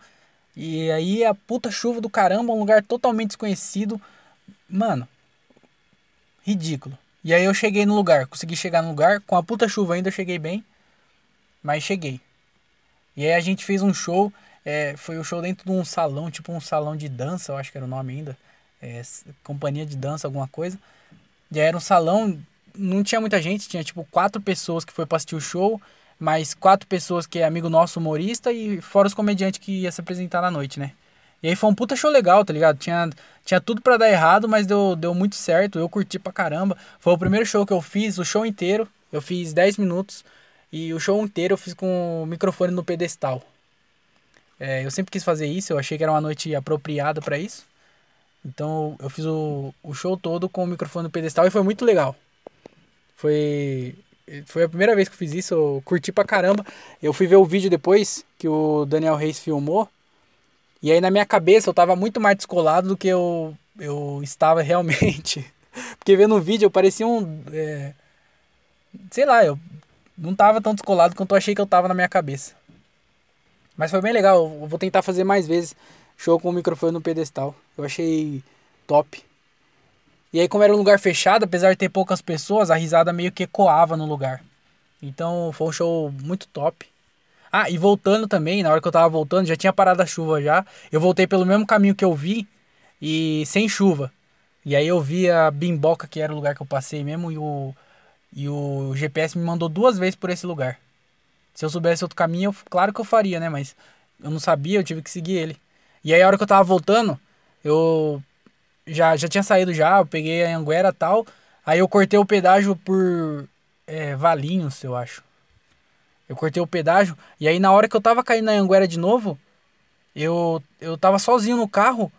E aí a puta chuva do caramba, um lugar totalmente desconhecido. Mano, ridículo. E aí eu cheguei no lugar, consegui chegar no lugar. Com a puta chuva ainda eu cheguei bem. Mas cheguei. E aí a gente fez um show. É, foi um show dentro de um salão, tipo um salão de dança, eu acho que era o nome ainda. É, companhia de dança, alguma coisa. E aí era um salão, não tinha muita gente, tinha tipo quatro pessoas que foi pra assistir o show. mais quatro pessoas que é amigo nosso, humorista, e fora os comediantes que ia se apresentar na noite, né? E aí foi um puta show legal, tá ligado? Tinha, tinha tudo para dar errado, mas deu, deu muito certo. Eu curti pra caramba. Foi o primeiro show que eu fiz, o show inteiro. Eu fiz 10 minutos. E o show inteiro eu fiz com o microfone no pedestal. É, eu sempre quis fazer isso, eu achei que era uma noite apropriada para isso. Então eu fiz o, o show todo com o microfone no pedestal e foi muito legal. Foi, foi a primeira vez que eu fiz isso, eu curti pra caramba. Eu fui ver o vídeo depois que o Daniel Reis filmou. E aí na minha cabeça eu tava muito mais descolado do que eu, eu estava realmente. Porque vendo o vídeo eu parecia um. É, sei lá, eu não tava tão descolado quanto eu achei que eu tava na minha cabeça. Mas foi bem legal, eu vou tentar fazer mais vezes show com o microfone no pedestal. Eu achei top. E aí, como era um lugar fechado, apesar de ter poucas pessoas, a risada meio que ecoava no lugar. Então foi um show muito top. Ah, e voltando também, na hora que eu tava voltando, já tinha parado a chuva já. Eu voltei pelo mesmo caminho que eu vi e sem chuva. E aí eu vi a Bimboca, que era o lugar que eu passei mesmo, e o, e o GPS me mandou duas vezes por esse lugar. Se eu soubesse outro caminho, eu, claro que eu faria, né? Mas eu não sabia, eu tive que seguir ele. E aí a hora que eu tava voltando, eu já, já tinha saído já, eu peguei a Anguera e tal. Aí eu cortei o pedágio por é, Valinhos, eu acho. Eu cortei o pedágio. E aí na hora que eu tava caindo na Anguera de novo, eu, eu tava sozinho no carro.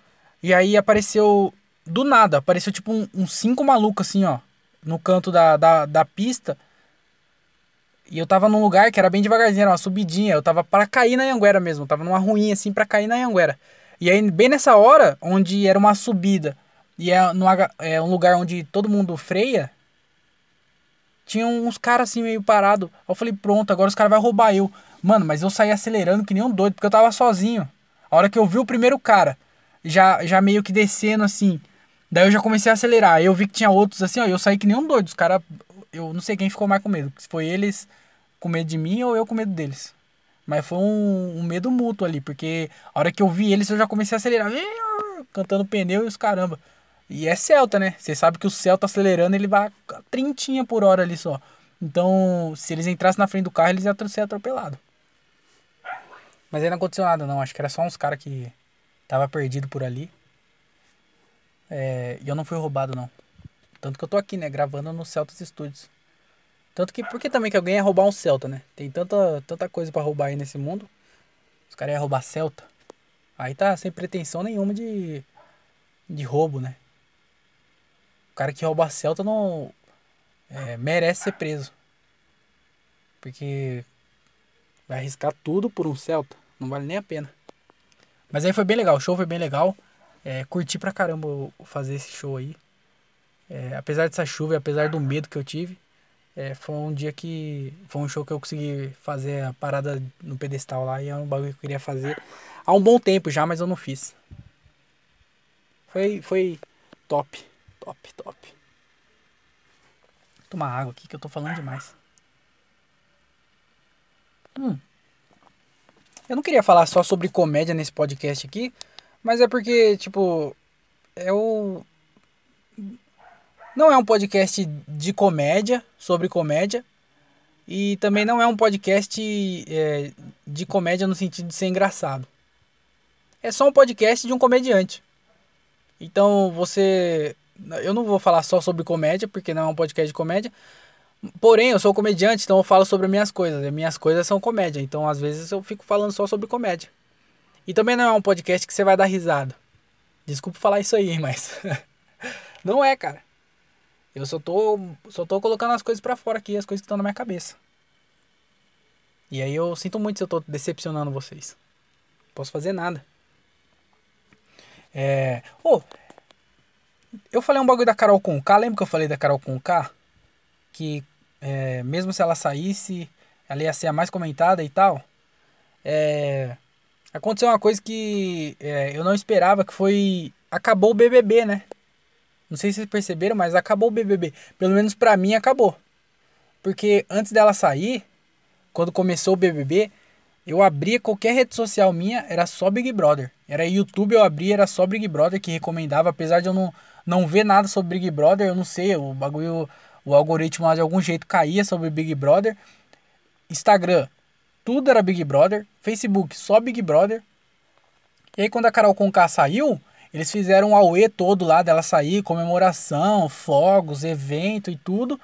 E aí apareceu. Do nada, apareceu tipo um, um cinco maluco assim, ó. No canto da, da, da pista. E eu tava num lugar que era bem devagarzinho, era uma subidinha. Eu tava para cair na Anguera mesmo. Eu tava numa ruinha assim para cair na Anguera. E aí, bem nessa hora, onde era uma subida e é, no, é um lugar onde todo mundo freia, tinha uns caras assim meio parado. Eu falei, pronto, agora os caras vão roubar eu. Mano, mas eu saí acelerando que nem um doido, porque eu tava sozinho. A hora que eu vi o primeiro cara, já, já meio que descendo assim. Daí eu já comecei a acelerar. Eu vi que tinha outros assim, ó. Eu saí que nem um doido. Os caras. Eu não sei quem ficou mais com medo. Se foi eles com medo de mim ou eu com medo deles. Mas foi um, um medo mútuo ali, porque a hora que eu vi eles eu já comecei a acelerar. Cantando pneu e os caramba. E é Celta, né? Você sabe que o Celta acelerando, ele vai a trintinha por hora ali só. Então, se eles entrassem na frente do carro, eles iam ser atropelados. Mas aí não aconteceu nada, não. Acho que era só uns caras que tava perdido por ali. É, e eu não fui roubado, não. Tanto que eu tô aqui, né? Gravando no Celtas Studios. Tanto que, por que também que alguém ia roubar um Celta, né? Tem tanta, tanta coisa para roubar aí nesse mundo. Os caras iam roubar Celta. Aí tá sem pretensão nenhuma de, de roubo, né? O cara que rouba Celta não é, merece ser preso. Porque vai arriscar tudo por um Celta. Não vale nem a pena. Mas aí foi bem legal, o show foi bem legal. É, curti pra caramba fazer esse show aí. É, apesar dessa chuva e apesar do medo que eu tive, é, foi um dia que. Foi um show que eu consegui fazer a parada no pedestal lá e é um bagulho que eu queria fazer há um bom tempo já, mas eu não fiz. Foi, foi top. Top, top. Vou tomar água aqui que eu tô falando demais. Hum. Eu não queria falar só sobre comédia nesse podcast aqui, mas é porque, tipo, o. Não é um podcast de comédia, sobre comédia, e também não é um podcast é, de comédia no sentido de ser engraçado. É só um podcast de um comediante. Então você eu não vou falar só sobre comédia, porque não é um podcast de comédia. Porém, eu sou comediante, então eu falo sobre minhas coisas. Minhas coisas são comédia. Então, às vezes, eu fico falando só sobre comédia. E também não é um podcast que você vai dar risada. Desculpa falar isso aí, mas. não é, cara. Eu só tô, só tô colocando as coisas para fora aqui, as coisas que estão na minha cabeça. E aí eu sinto muito se eu tô decepcionando vocês. Não posso fazer nada. É. Oh, eu falei um bagulho da Carol Conká, lembra que eu falei da Carol Conká? Que é, mesmo se ela saísse, ela ia ser a mais comentada e tal. É, aconteceu uma coisa que é, eu não esperava, que foi... Acabou o BBB, né? Não sei se vocês perceberam, mas acabou o BBB. Pelo menos pra mim acabou. Porque antes dela sair, quando começou o BBB, eu abria qualquer rede social minha, era só Big Brother. Era YouTube, eu abria, era só Big Brother que recomendava, apesar de eu não não vê nada sobre Big Brother, eu não sei, o bagulho, o algoritmo de algum jeito caía sobre Big Brother. Instagram, tudo era Big Brother. Facebook, só Big Brother. E aí quando a Carol Conká saiu, eles fizeram um auê todo lá dela sair, comemoração, fogos, evento e tudo.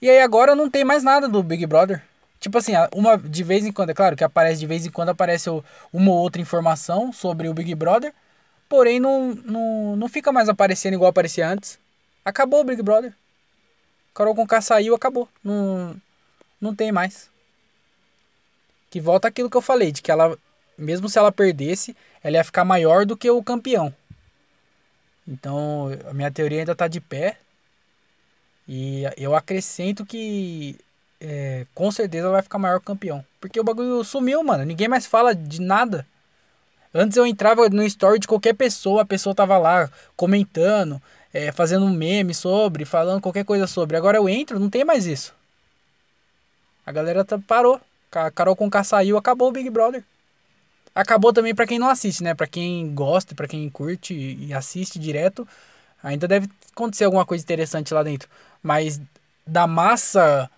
E aí agora não tem mais nada do Big Brother. Tipo assim, uma de vez em quando, é claro que aparece de vez em quando aparece uma ou outra informação sobre o Big Brother, porém não, não, não fica mais aparecendo igual aparecia antes. Acabou o Big Brother. Carol Conká saiu, acabou. Não, não tem mais. Que volta aquilo que eu falei, de que ela, mesmo se ela perdesse, ela ia ficar maior do que o campeão. Então, a minha teoria ainda está de pé. E eu acrescento que é, com certeza vai ficar maior campeão. Porque o bagulho sumiu, mano. Ninguém mais fala de nada. Antes eu entrava no story de qualquer pessoa, a pessoa tava lá comentando, é, fazendo um meme sobre, falando qualquer coisa sobre. Agora eu entro, não tem mais isso. A galera tá, parou. A Carol Conká saiu, acabou o Big Brother. Acabou também para quem não assiste, né? Para quem gosta, para quem curte e assiste direto, ainda deve acontecer alguma coisa interessante lá dentro. Mas da massa,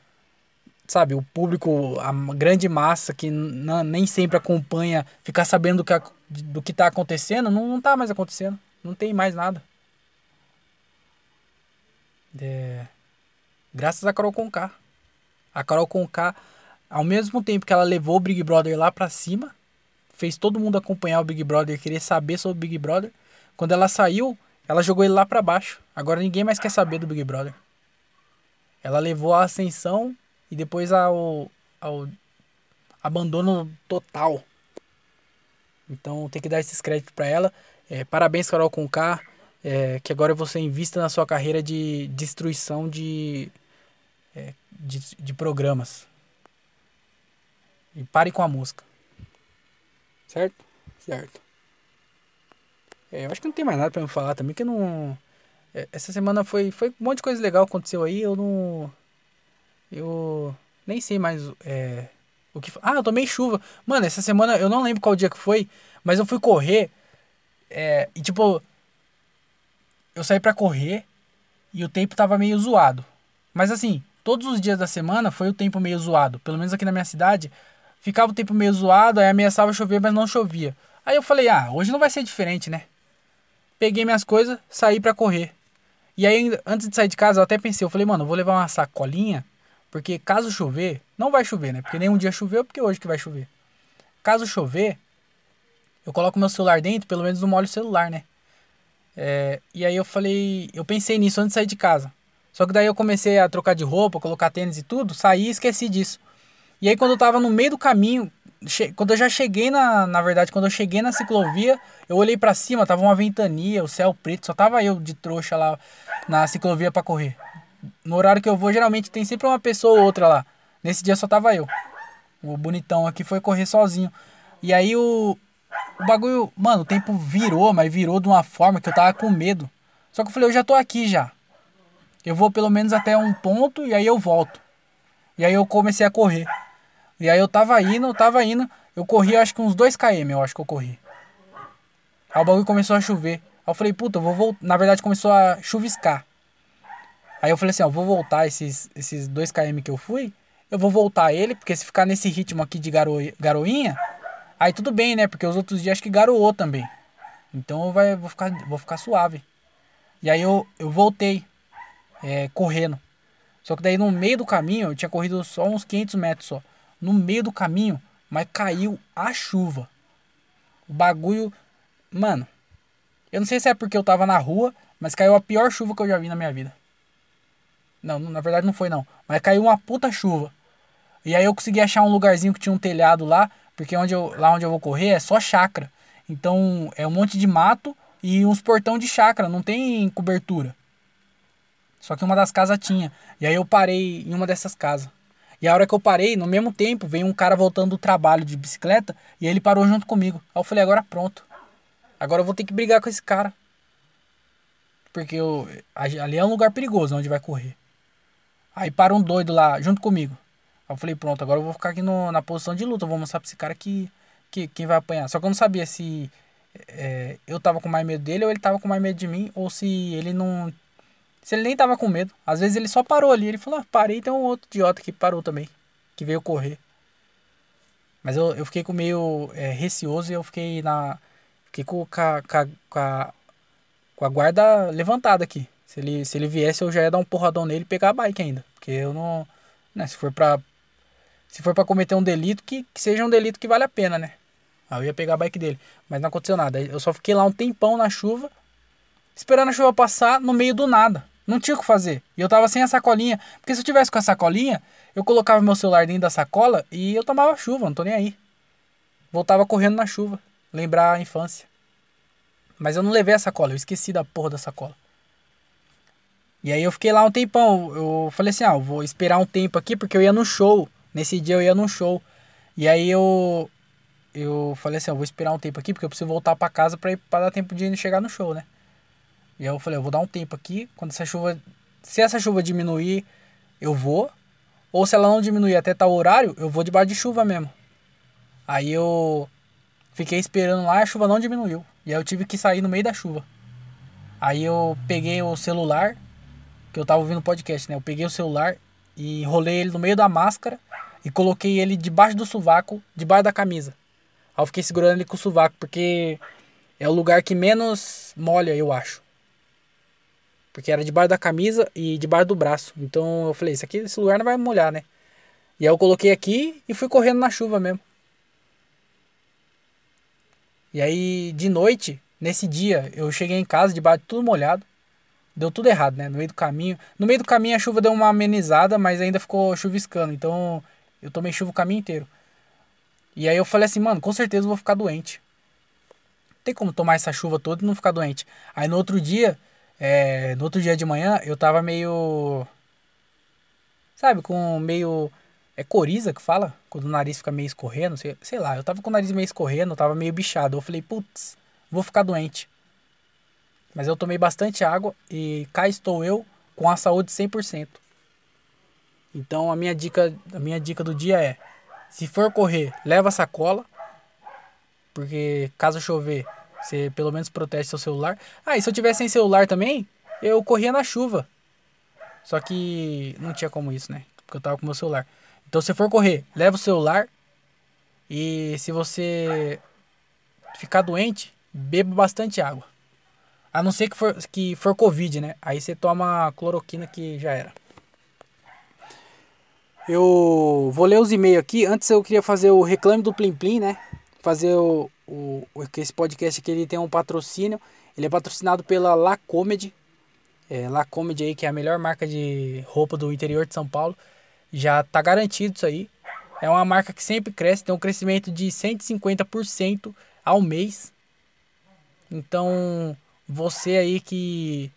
sabe, o público, a grande massa que nem sempre acompanha, ficar sabendo do que, do que tá acontecendo, não, não tá mais acontecendo. Não tem mais nada. É... Graças a Carol Conká. A Carol Conká, ao mesmo tempo que ela levou o Big Brother lá pra cima, fez todo mundo acompanhar o Big Brother, querer saber sobre o Big Brother. Quando ela saiu, ela jogou ele lá para baixo. Agora ninguém mais quer saber do Big Brother. Ela levou a ascensão e depois ao, ao abandono total. Então tem que dar esses créditos para ela. É, parabéns, Carol Conká. É, que agora você invista na sua carreira de destruição de, é, de, de programas. E pare com a música. Certo? Certo. É, eu acho que não tem mais nada para me falar também, que não. É, essa semana foi, foi um monte de coisa legal aconteceu aí, eu não. Eu nem sei mais é, o que. Ah, eu tomei chuva. Mano, essa semana eu não lembro qual dia que foi, mas eu fui correr. É, e tipo. Eu saí para correr e o tempo tava meio zoado. Mas assim, todos os dias da semana foi o tempo meio zoado. Pelo menos aqui na minha cidade, ficava o tempo meio zoado, aí ameaçava chover, mas não chovia. Aí eu falei, ah, hoje não vai ser diferente, né? Peguei minhas coisas, saí para correr. E aí, antes de sair de casa, eu até pensei, eu falei, mano, eu vou levar uma sacolinha, porque caso chover, não vai chover, né? Porque nenhum dia choveu, porque hoje que vai chover. Caso chover, eu coloco meu celular dentro, pelo menos não molho o celular, né? É, e aí eu falei, eu pensei nisso antes de sair de casa. Só que daí eu comecei a trocar de roupa, colocar tênis e tudo, saí e esqueci disso. E aí quando eu tava no meio do caminho, quando eu já cheguei na, na verdade, quando eu cheguei na ciclovia, eu olhei para cima, tava uma ventania, o céu preto, só tava eu de trouxa lá na ciclovia para correr. No horário que eu vou, geralmente tem sempre uma pessoa ou outra lá. Nesse dia só tava eu. O bonitão aqui foi correr sozinho. E aí o, o bagulho, mano, o tempo virou, mas virou de uma forma que eu tava com medo. Só que eu falei, eu já tô aqui já. Eu vou pelo menos até um ponto e aí eu volto. E aí eu comecei a correr. E aí eu tava indo, eu tava indo. Eu corri acho que uns 2km, eu acho que eu corri. Aí o bagulho começou a chover. Aí eu falei, puta, eu vou voltar. Na verdade começou a chuviscar. Aí eu falei assim, ó, vou voltar esses, esses 2km que eu fui. Eu vou voltar ele, porque se ficar nesse ritmo aqui de garo, garoinha, aí tudo bem, né? Porque os outros dias acho que garoou também. Então eu vai, vou, ficar, vou ficar suave. E aí eu, eu voltei, é, correndo. Só que daí no meio do caminho, eu tinha corrido só uns 500 metros só no meio do caminho, mas caiu a chuva. O bagulho, mano, eu não sei se é porque eu tava na rua, mas caiu a pior chuva que eu já vi na minha vida. Não, na verdade não foi não, mas caiu uma puta chuva. E aí eu consegui achar um lugarzinho que tinha um telhado lá, porque onde eu, lá onde eu vou correr é só chácara. Então é um monte de mato e uns portão de chácara, não tem cobertura. Só que uma das casas tinha. E aí eu parei em uma dessas casas. E a hora que eu parei, no mesmo tempo, veio um cara voltando do trabalho de bicicleta e ele parou junto comigo. Aí eu falei, agora pronto. Agora eu vou ter que brigar com esse cara. Porque eu, ali é um lugar perigoso onde vai correr. Aí para um doido lá junto comigo. Aí eu falei, pronto, agora eu vou ficar aqui no, na posição de luta. Eu vou mostrar pra esse cara que, que quem vai apanhar. Só que eu não sabia se é, eu tava com mais medo dele ou ele tava com mais medo de mim. Ou se ele não se ele nem tava com medo. Às vezes ele só parou ali. Ele falou, ah, parei, tem um outro idiota que parou também. Que veio correr. Mas eu, eu fiquei com meio é, receoso e eu fiquei na. Fiquei com, com, a, com, a, com a guarda levantada aqui. Se ele, se ele viesse, eu já ia dar um porradão nele e pegar a bike ainda. Porque eu não. Né, se for pra. Se for pra cometer um delito, que, que seja um delito que vale a pena, né? Aí eu ia pegar a bike dele. Mas não aconteceu nada. Eu só fiquei lá um tempão na chuva, esperando a chuva passar no meio do nada. Não tinha o que fazer. E eu tava sem a sacolinha. Porque se eu tivesse com a sacolinha, eu colocava meu celular dentro da sacola e eu tomava chuva, não tô nem aí. Voltava correndo na chuva. Lembrar a infância. Mas eu não levei a sacola, eu esqueci da porra da sacola. E aí eu fiquei lá um tempão. Eu falei assim, ah, eu vou esperar um tempo aqui porque eu ia no show. Nesse dia eu ia no show. E aí eu eu falei assim, eu vou esperar um tempo aqui porque eu preciso voltar para casa para para dar tempo de chegar no show, né? E aí eu falei, eu vou dar um tempo aqui, quando essa chuva se essa chuva diminuir, eu vou. Ou se ela não diminuir até tal horário, eu vou debaixo de chuva mesmo. Aí eu fiquei esperando lá, a chuva não diminuiu. E aí eu tive que sair no meio da chuva. Aí eu peguei o celular, que eu tava ouvindo podcast, né? Eu peguei o celular e enrolei ele no meio da máscara e coloquei ele debaixo do sovaco, debaixo da camisa. Aí eu fiquei segurando ele com o sovaco, porque é o lugar que menos molha, eu acho. Porque era debaixo da camisa e debaixo do braço. Então eu falei, isso aqui, esse lugar não vai molhar, né? E aí eu coloquei aqui e fui correndo na chuva mesmo. E aí, de noite, nesse dia, eu cheguei em casa debaixo tudo molhado. Deu tudo errado, né? No meio do caminho. No meio do caminho a chuva deu uma amenizada, mas ainda ficou chuviscando. Então eu tomei chuva o caminho inteiro. E aí eu falei assim, mano, com certeza eu vou ficar doente. Não tem como tomar essa chuva toda e não ficar doente. Aí no outro dia, é, no outro dia de manhã, eu tava meio. Sabe, com meio. É coriza que fala? Quando o nariz fica meio escorrendo, sei, sei lá. Eu tava com o nariz meio escorrendo, eu tava meio bichado. Eu falei, putz, vou ficar doente. Mas eu tomei bastante água e cá estou eu com a saúde 100%. Então a minha dica, a minha dica do dia é: se for correr, leva sacola, porque caso chover, você pelo menos protege seu celular. Ah, e se eu tivesse sem celular também, eu corria na chuva. Só que não tinha como isso, né? Porque eu tava com meu celular. Então se for correr, leva o celular. E se você ficar doente, beba bastante água. A não ser que for, que for Covid, né? Aí você toma cloroquina que já era. Eu vou ler os e-mails aqui. Antes eu queria fazer o reclame do Plim Plim, né? Fazer o, o, esse podcast aqui ele tem um patrocínio. Ele é patrocinado pela La Comedy. É, La Comedy aí, que é a melhor marca de roupa do interior de São Paulo. Já tá garantido isso aí. É uma marca que sempre cresce, tem um crescimento de 150% ao mês. Então, você aí que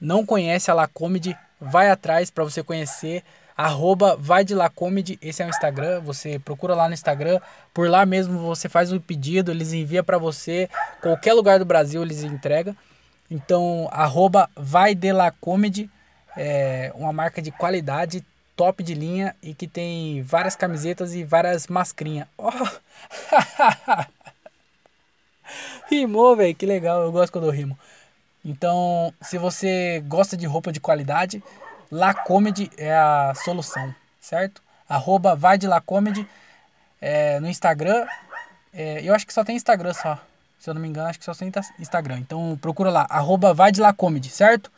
não conhece a La Comedy, vai atrás para você conhecer arroba vai de lá comedy, esse é o Instagram, você procura lá no Instagram, por lá mesmo você faz o pedido, eles enviam para você, qualquer lugar do Brasil eles entregam. Então, arroba vai de lá comedy, é uma marca de qualidade, top de linha e que tem várias camisetas e várias mascrinhas. Oh. Rimou, velho, que legal, eu gosto quando eu rimo. Então, se você gosta de roupa de qualidade, Lacomedy é a solução, certo? Arroba vai de Lacomedy é, no Instagram. É, eu acho que só tem Instagram só. Se eu não me engano, acho que só tem Instagram. Então procura lá, arroba vai de Lacomedy, certo?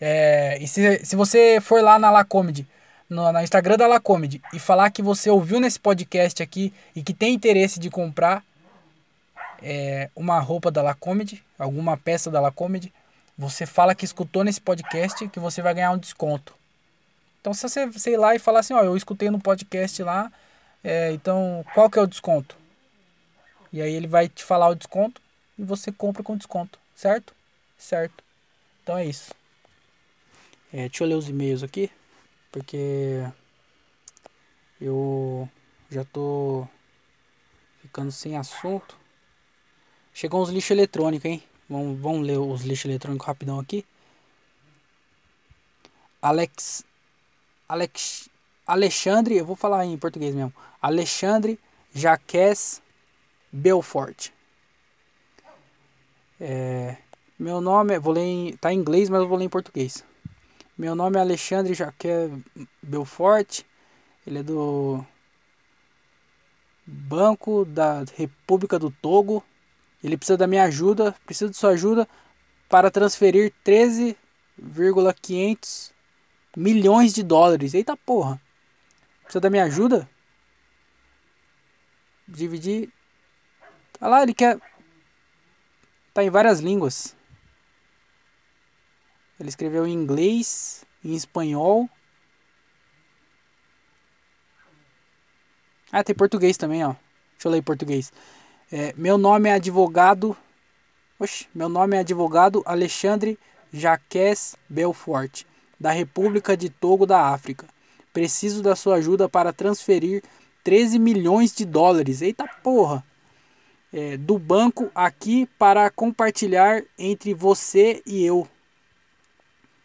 É, e se, se você for lá na Lacomedy, no, no Instagram da Lacomedy, e falar que você ouviu nesse podcast aqui e que tem interesse de comprar é, uma roupa da Lacomedy, alguma peça da Lacomedy, você fala que escutou nesse podcast que você vai ganhar um desconto. Então, se você, sei lá, e falar assim, ó, eu escutei no podcast lá, é, então qual que é o desconto? E aí ele vai te falar o desconto e você compra com desconto, certo? Certo. Então é isso. É, deixa eu ler os e-mails aqui, porque eu já tô ficando sem assunto. Chegou uns lixo eletrônico, hein? Vamos, vamos ler os lixos eletrônicos rapidão aqui. Alex. Alex. Alexandre, eu vou falar em português mesmo. Alexandre Jaques Belfort. É, meu nome é. Vou ler em, tá em inglês, mas eu vou ler em português. Meu nome é Alexandre Jaques Belfort. Ele é do. Banco da República do Togo. Ele precisa da minha ajuda, precisa de sua ajuda para transferir 13,500 milhões de dólares. Eita porra. Precisa da minha ajuda? Dividir. Olha lá, ele quer. Tá em várias línguas. Ele escreveu em inglês, em espanhol. Ah, tem português também, ó. Deixa eu ler em português. É, meu nome é advogado. Oxe, meu nome é advogado Alexandre Jaques Belfort, da República de Togo da África. Preciso da sua ajuda para transferir 13 milhões de dólares. Eita porra! É, do banco aqui para compartilhar entre você e eu.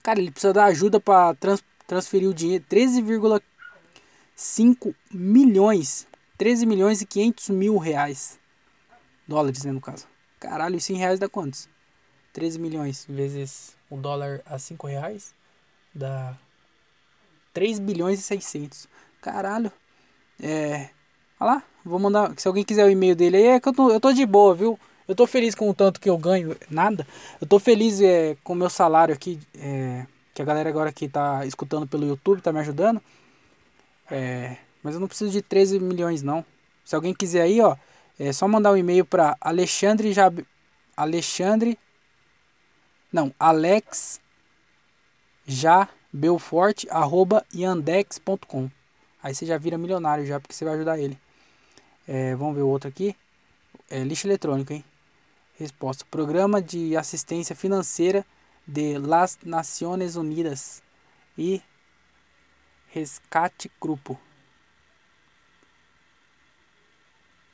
Cara, ele precisa da ajuda para trans, transferir o dinheiro. 13,5 milhões. 13 milhões e 500 mil reais. Dólares, né, no caso. Caralho, e 100 reais dá quantos? 13 milhões vezes o dólar a 5 reais dá 3 bilhões e 600. Caralho. É. Olha lá, vou mandar. Se alguém quiser o e-mail dele aí, é que eu tô, eu tô de boa, viu? Eu tô feliz com o tanto que eu ganho. Nada. Eu tô feliz é, com o meu salário aqui. É, que a galera agora que tá escutando pelo YouTube tá me ajudando. É, mas eu não preciso de 13 milhões, não. Se alguém quiser aí, ó. É só mandar um e-mail para Alexandre Jab... Alexandre. Não, Alex já belfort arroba yandex.com. Aí você já vira milionário já, porque você vai ajudar ele. É, vamos ver o outro aqui. É lixo eletrônico, hein? Resposta: Programa de Assistência Financeira de las Naciones Unidas e Rescate Grupo.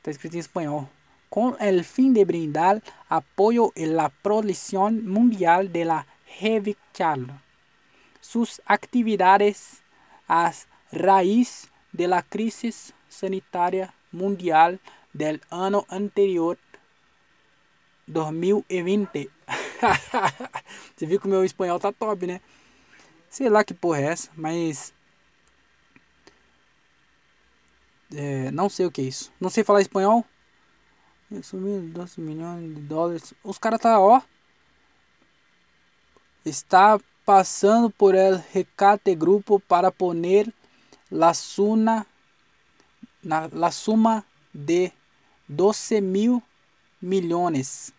Está escrito em espanhol. Com el fin de brindar apoyo en la producción mundial de la Hevichal. Sus actividades a raíz de la crisis sanitaria mundial del ano anterior 2020. Você viu que o meu espanhol tá top, né? Sei lá que porra é essa, mas. É, não sei o que é isso. Não sei falar espanhol. Sumiu 12 milhões de dólares. Os caras tá, ó. Está passando por el recate grupo para poner la suma, na, la suma de 12 mil milhões.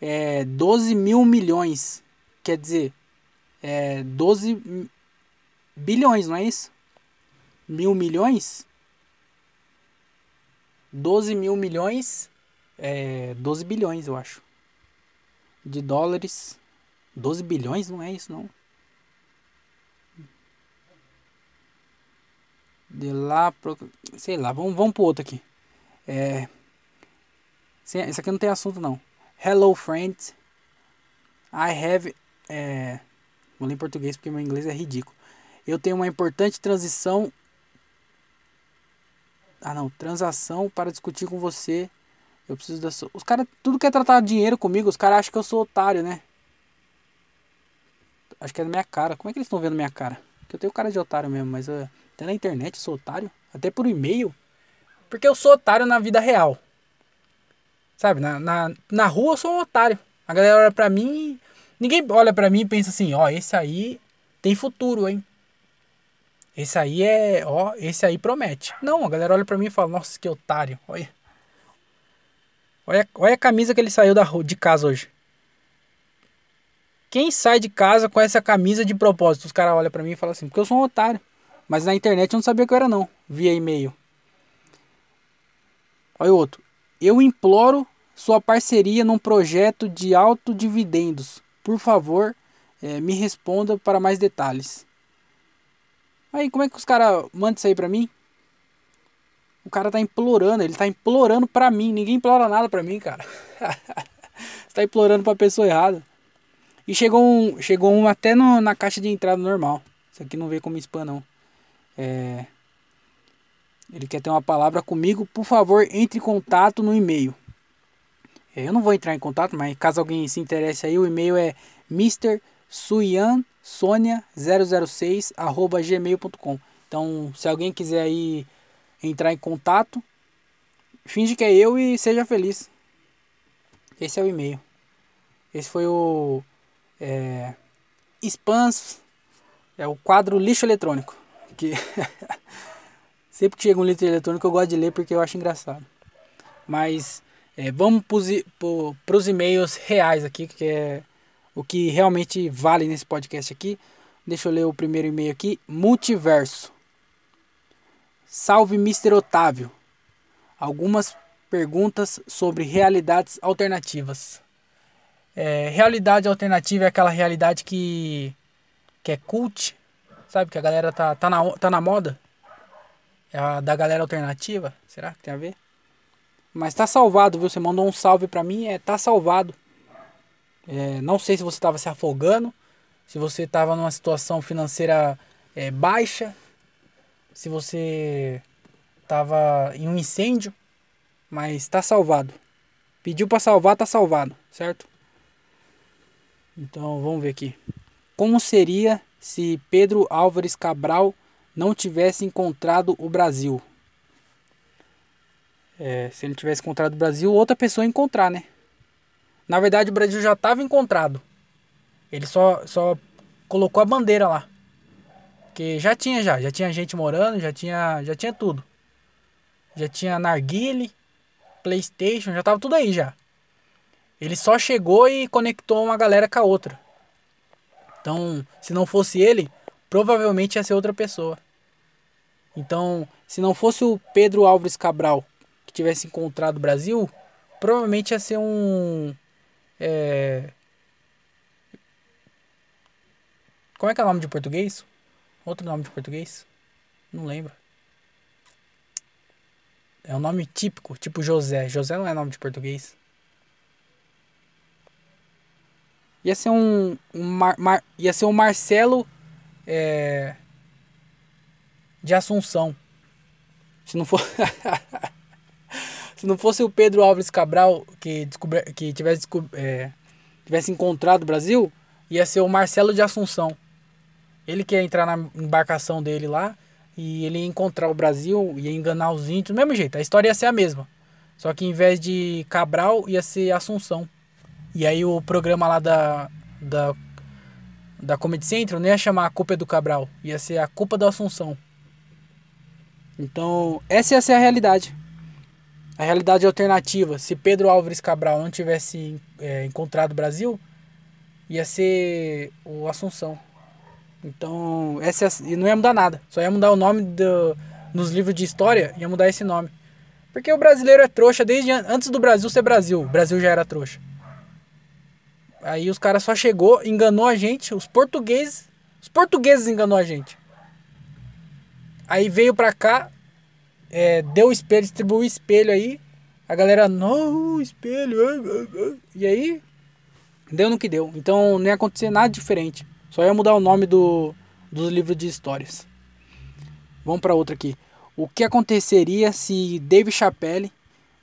É, 12 mil milhões. Quer dizer, é 12 bilhões, não é isso? Mil milhões? 12 mil milhões. É 12 bilhões, eu acho. De dólares. 12 bilhões? Não é isso, não. De lá pro. Sei lá, vamos, vamos pro outro aqui. É. Esse aqui não tem assunto, não. Hello, friends. I have. É, vou ler em português porque meu inglês é ridículo. Eu tenho uma importante transição. Ah, não. Transação para discutir com você. Eu preciso da sua. Os caras, tudo quer tratar dinheiro comigo. Os caras acham que eu sou otário, né? Acho que é da minha cara. Como é que eles estão vendo minha cara? Porque eu tenho cara de otário mesmo, mas uh, até na internet eu sou otário. Até por e-mail. Porque eu sou otário na vida real. Sabe? Na, na, na rua eu sou um otário. A galera olha pra mim. Ninguém olha pra mim e pensa assim: ó, esse aí tem futuro, hein? Esse aí é. Ó, esse aí promete. Não, a galera olha pra mim e fala: nossa, que otário. Olha. Olha, olha a camisa que ele saiu da, de casa hoje. Quem sai de casa com essa camisa de propósito? Os caras olham pra mim e falam assim, porque eu sou um otário. Mas na internet eu não sabia que eu era não, via e-mail. Olha o outro. Eu imploro sua parceria num projeto de alto dividendos. Por favor, é, me responda para mais detalhes. Aí, como é que os caras mandam isso aí pra mim? O cara tá implorando, ele tá implorando pra mim. Ninguém implora nada pra mim, cara. Você tá implorando pra pessoa errada. E chegou um, chegou um até no, na caixa de entrada normal. Isso aqui não veio como spam, não. É... Ele quer ter uma palavra comigo. Por favor, entre em contato no e-mail. É, eu não vou entrar em contato, mas caso alguém se interesse aí, o e-mail é mrsuyansonia006 gmail.com Então, se alguém quiser aí entrar em contato, finge que é eu e seja feliz. Esse é o e-mail. Esse foi o é, spams, é o quadro lixo eletrônico. Que sempre que chega um lixo eletrônico eu gosto de ler porque eu acho engraçado. Mas é, vamos para os e-mails reais aqui, que é o que realmente vale nesse podcast aqui. Deixa eu ler o primeiro e-mail aqui. Multiverso. Salve Mr. Otávio. Algumas perguntas sobre realidades alternativas. É, realidade alternativa é aquela realidade que, que é cult, sabe? Que a galera tá, tá, na, tá na moda. É a da galera alternativa. Será que tem a ver? Mas tá salvado, viu? Você mandou um salve pra mim, é, tá salvado. É, não sei se você estava se afogando, se você estava numa situação financeira é, baixa, se você estava em um incêndio, mas tá salvado. Pediu para salvar, tá salvado, certo? Então vamos ver aqui. Como seria se Pedro Álvares Cabral não tivesse encontrado o Brasil? É, se ele tivesse encontrado o Brasil, outra pessoa ia encontrar, né? Na verdade, o Brasil já estava encontrado. Ele só, só colocou a bandeira lá. Porque já tinha já, já tinha gente morando, já tinha, já tinha tudo. Já tinha narguile, PlayStation, já tava tudo aí já. Ele só chegou e conectou uma galera com a outra. Então, se não fosse ele, provavelmente ia ser outra pessoa. Então, se não fosse o Pedro Álvares Cabral que tivesse encontrado o Brasil, provavelmente ia ser um. É... Como é que é o nome de português? Outro nome de português? Não lembro. É um nome típico, tipo José. José não é nome de português. Ia ser um. um Mar, Mar, ia ser um Marcelo é, de Assunção. Se não for. Se não fosse o Pedro Álvares Cabral que, descobre, que tivesse, é, tivesse encontrado o Brasil, ia ser o Marcelo de Assunção. Ele que ia entrar na embarcação dele lá e ele ia encontrar o Brasil, ia enganar os índios, do mesmo jeito. A história ia ser a mesma. Só que em vez de Cabral, ia ser Assunção. E aí o programa lá da, da, da Comedy Central não ia chamar A Culpa é do Cabral, ia ser A Culpa da Assunção. Então, essa ia ser a realidade. A realidade alternativa, se Pedro Álvares Cabral não tivesse é, encontrado o Brasil, ia ser o Assunção. Então, essa e não ia mudar nada. Só ia mudar o nome do, nos livros de história, ia mudar esse nome. Porque o brasileiro é trouxa desde antes do Brasil ser Brasil. O Brasil já era trouxa. Aí os caras só chegou, enganou a gente, os portugueses, os portugueses enganou a gente. Aí veio pra cá, é, deu o espelho, distribuiu o espelho aí. A galera, não, espelho. E aí, deu no que deu. Então não ia acontecer nada diferente. Só ia mudar o nome do, dos livros de histórias. Vamos para outra aqui. O que aconteceria se Dave Chappelle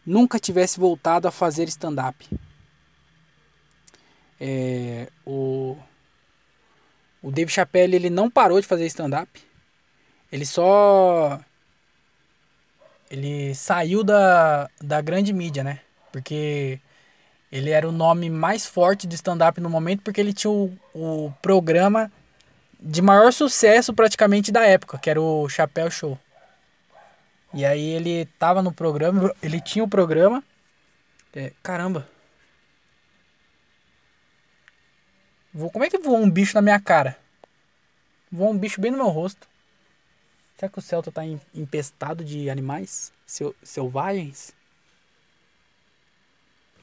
nunca tivesse voltado a fazer stand-up? É, o, o Dave Chappelle ele não parou de fazer stand-up. Ele só ele saiu da, da grande mídia, né? Porque ele era o nome mais forte de stand-up no momento, porque ele tinha o, o programa de maior sucesso praticamente da época, que era o Chapéu Show. E aí ele tava no programa, ele tinha o programa. É, caramba. Vou, como é que voou um bicho na minha cara? Voou um bicho bem no meu rosto. Será que o Celta tá empestado de animais selvagens?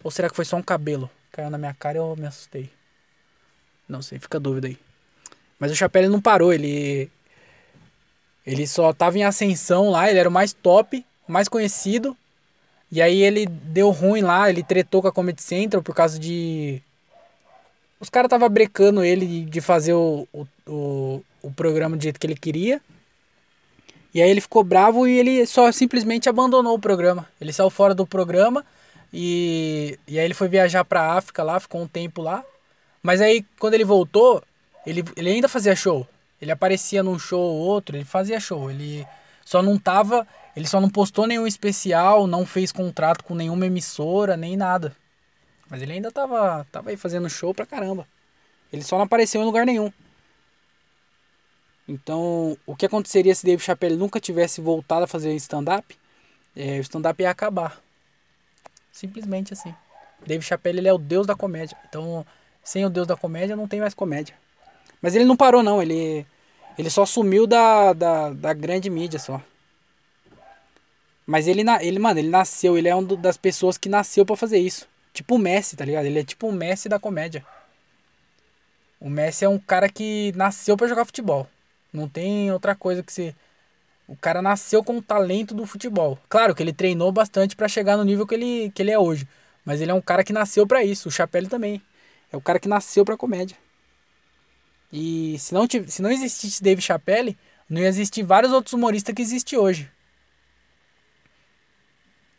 Ou será que foi só um cabelo? Caiu na minha cara e eu me assustei. Não sei, fica dúvida aí. Mas o Chapéu não parou, ele. Ele só tava em ascensão lá, ele era o mais top, mais conhecido. E aí ele deu ruim lá, ele tretou com a Comedy Central por causa de. Os caras tava brecando ele de fazer o, o, o, o programa do jeito que ele queria. E aí ele ficou bravo e ele só simplesmente abandonou o programa. Ele saiu fora do programa e, e aí ele foi viajar pra África lá, ficou um tempo lá. Mas aí quando ele voltou, ele, ele ainda fazia show. Ele aparecia num show ou outro, ele fazia show. Ele só não tava Ele só não postou nenhum especial, não fez contrato com nenhuma emissora, nem nada. Mas ele ainda tava, tava aí fazendo show pra caramba. Ele só não apareceu em lugar nenhum. Então, o que aconteceria se Dave Chappelle nunca tivesse voltado a fazer stand-up? É, o stand-up ia acabar. Simplesmente assim. Dave Chappelle ele é o deus da comédia. Então, sem o deus da comédia, não tem mais comédia. Mas ele não parou, não. Ele, ele só sumiu da, da, da grande mídia só. Mas ele, ele, mano, ele nasceu, ele é uma das pessoas que nasceu para fazer isso. Tipo o Messi, tá ligado? Ele é tipo o Messi da comédia. O Messi é um cara que nasceu para jogar futebol. Não tem outra coisa que se. O cara nasceu com o talento do futebol. Claro que ele treinou bastante para chegar no nível que ele, que ele é hoje. Mas ele é um cara que nasceu para isso. O Chapelle também. É o cara que nasceu pra comédia. E se não, se não existisse Dave Chappelle, não ia existir vários outros humoristas que existem hoje.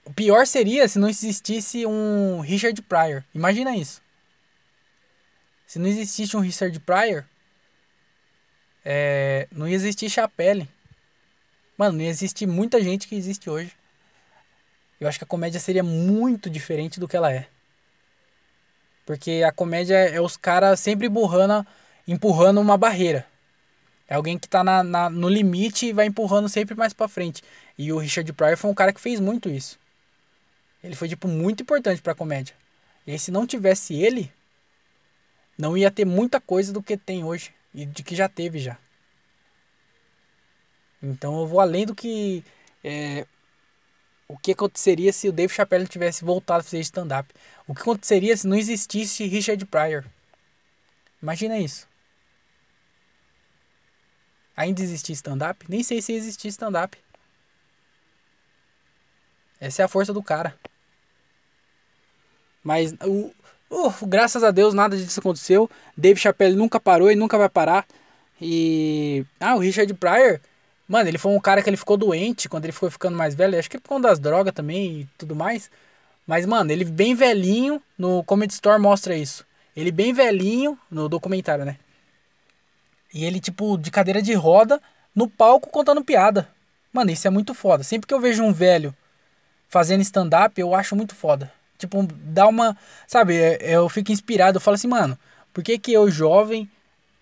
O pior seria se não existisse um Richard Pryor. Imagina isso. Se não existisse um Richard Pryor, é, não ia existir Chapelle. Mano, não ia existir muita gente que existe hoje. Eu acho que a comédia seria muito diferente do que ela é. Porque a comédia é os caras sempre empurrando, empurrando uma barreira. É alguém que tá na, na, no limite e vai empurrando sempre mais para frente. E o Richard Pryor foi um cara que fez muito isso. Ele foi, tipo, muito importante pra comédia. E se não tivesse ele, não ia ter muita coisa do que tem hoje e de que já teve já. Então eu vou além do que é, o que aconteceria se o Dave Chappelle tivesse voltado a fazer stand-up. O que aconteceria se não existisse Richard Pryor. Imagina isso. Ainda existia stand-up? Nem sei se existia stand-up. Essa é a força do cara. Mas o, Uh, graças a Deus nada disso aconteceu. Dave Chappelle nunca parou e nunca vai parar. E. Ah, o Richard Pryor. Mano, ele foi um cara que ele ficou doente quando ele foi ficando mais velho. Acho que por conta das drogas também e tudo mais. Mas, mano, ele bem velhinho. No Comedy Store mostra isso. Ele bem velhinho. No documentário, né? E ele, tipo, de cadeira de roda. No palco contando piada. Mano, isso é muito foda. Sempre que eu vejo um velho fazendo stand-up, eu acho muito foda. Tipo, dá uma. Sabe, é, é, eu fico inspirado. Eu falo assim, mano, por que que eu, jovem,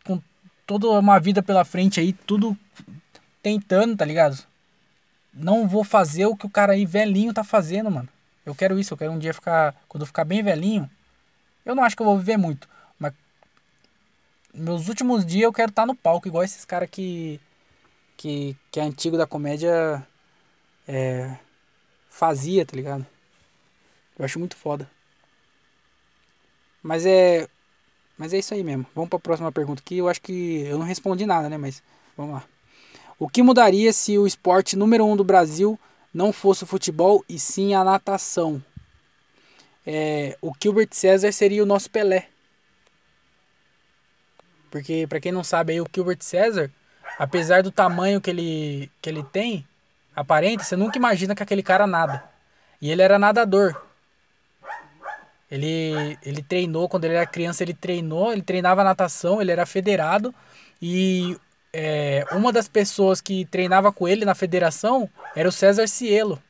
com toda uma vida pela frente aí, tudo tentando, tá ligado? Não vou fazer o que o cara aí velhinho tá fazendo, mano. Eu quero isso, eu quero um dia ficar. Quando eu ficar bem velhinho. Eu não acho que eu vou viver muito. Mas. Meus últimos dias eu quero estar tá no palco, igual esses caras que. Que, que é antigo da comédia. É, fazia, tá ligado? Eu acho muito foda. Mas é. Mas é isso aí mesmo. Vamos para a próxima pergunta aqui. Eu acho que eu não respondi nada, né? Mas vamos lá. O que mudaria se o esporte número um do Brasil não fosse o futebol e sim a natação? É, o Gilbert César seria o nosso Pelé. Porque, para quem não sabe, aí, o Gilbert César, apesar do tamanho que ele, que ele tem, aparenta, você nunca imagina que aquele cara nada. E ele era nadador. Ele, ele treinou, quando ele era criança, ele treinou, ele treinava natação, ele era federado. E é, uma das pessoas que treinava com ele na federação era o César Cielo.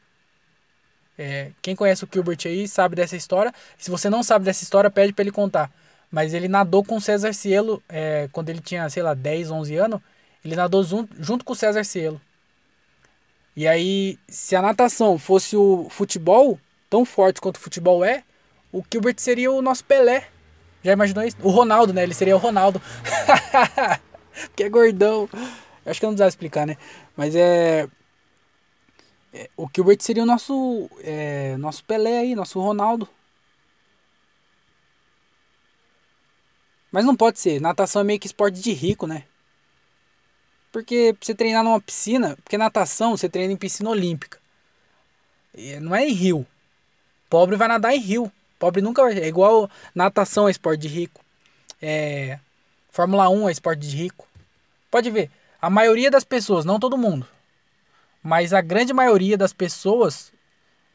É, quem conhece o Gilbert aí sabe dessa história. Se você não sabe dessa história, pede para ele contar. Mas ele nadou com o César Cielo é, quando ele tinha, sei lá, 10, 11 anos. Ele nadou junto, junto com o César Cielo. E aí, se a natação fosse o futebol, tão forte quanto o futebol é, o Gilbert seria o nosso Pelé. Já imaginou isso? O Ronaldo, né? Ele seria o Ronaldo. Porque é gordão. Eu acho que eu não precisava explicar, né? Mas é. é o Gilbert seria o nosso. É, nosso Pelé aí, nosso Ronaldo. Mas não pode ser. Natação é meio que esporte de rico, né? Porque pra você treinar numa piscina. Porque natação você treina em piscina olímpica. Não é em rio. Pobre vai nadar em rio. Pobre nunca vai. É igual natação é esporte de rico. É, Fórmula 1 é esporte de rico. Pode ver. A maioria das pessoas, não todo mundo, mas a grande maioria das pessoas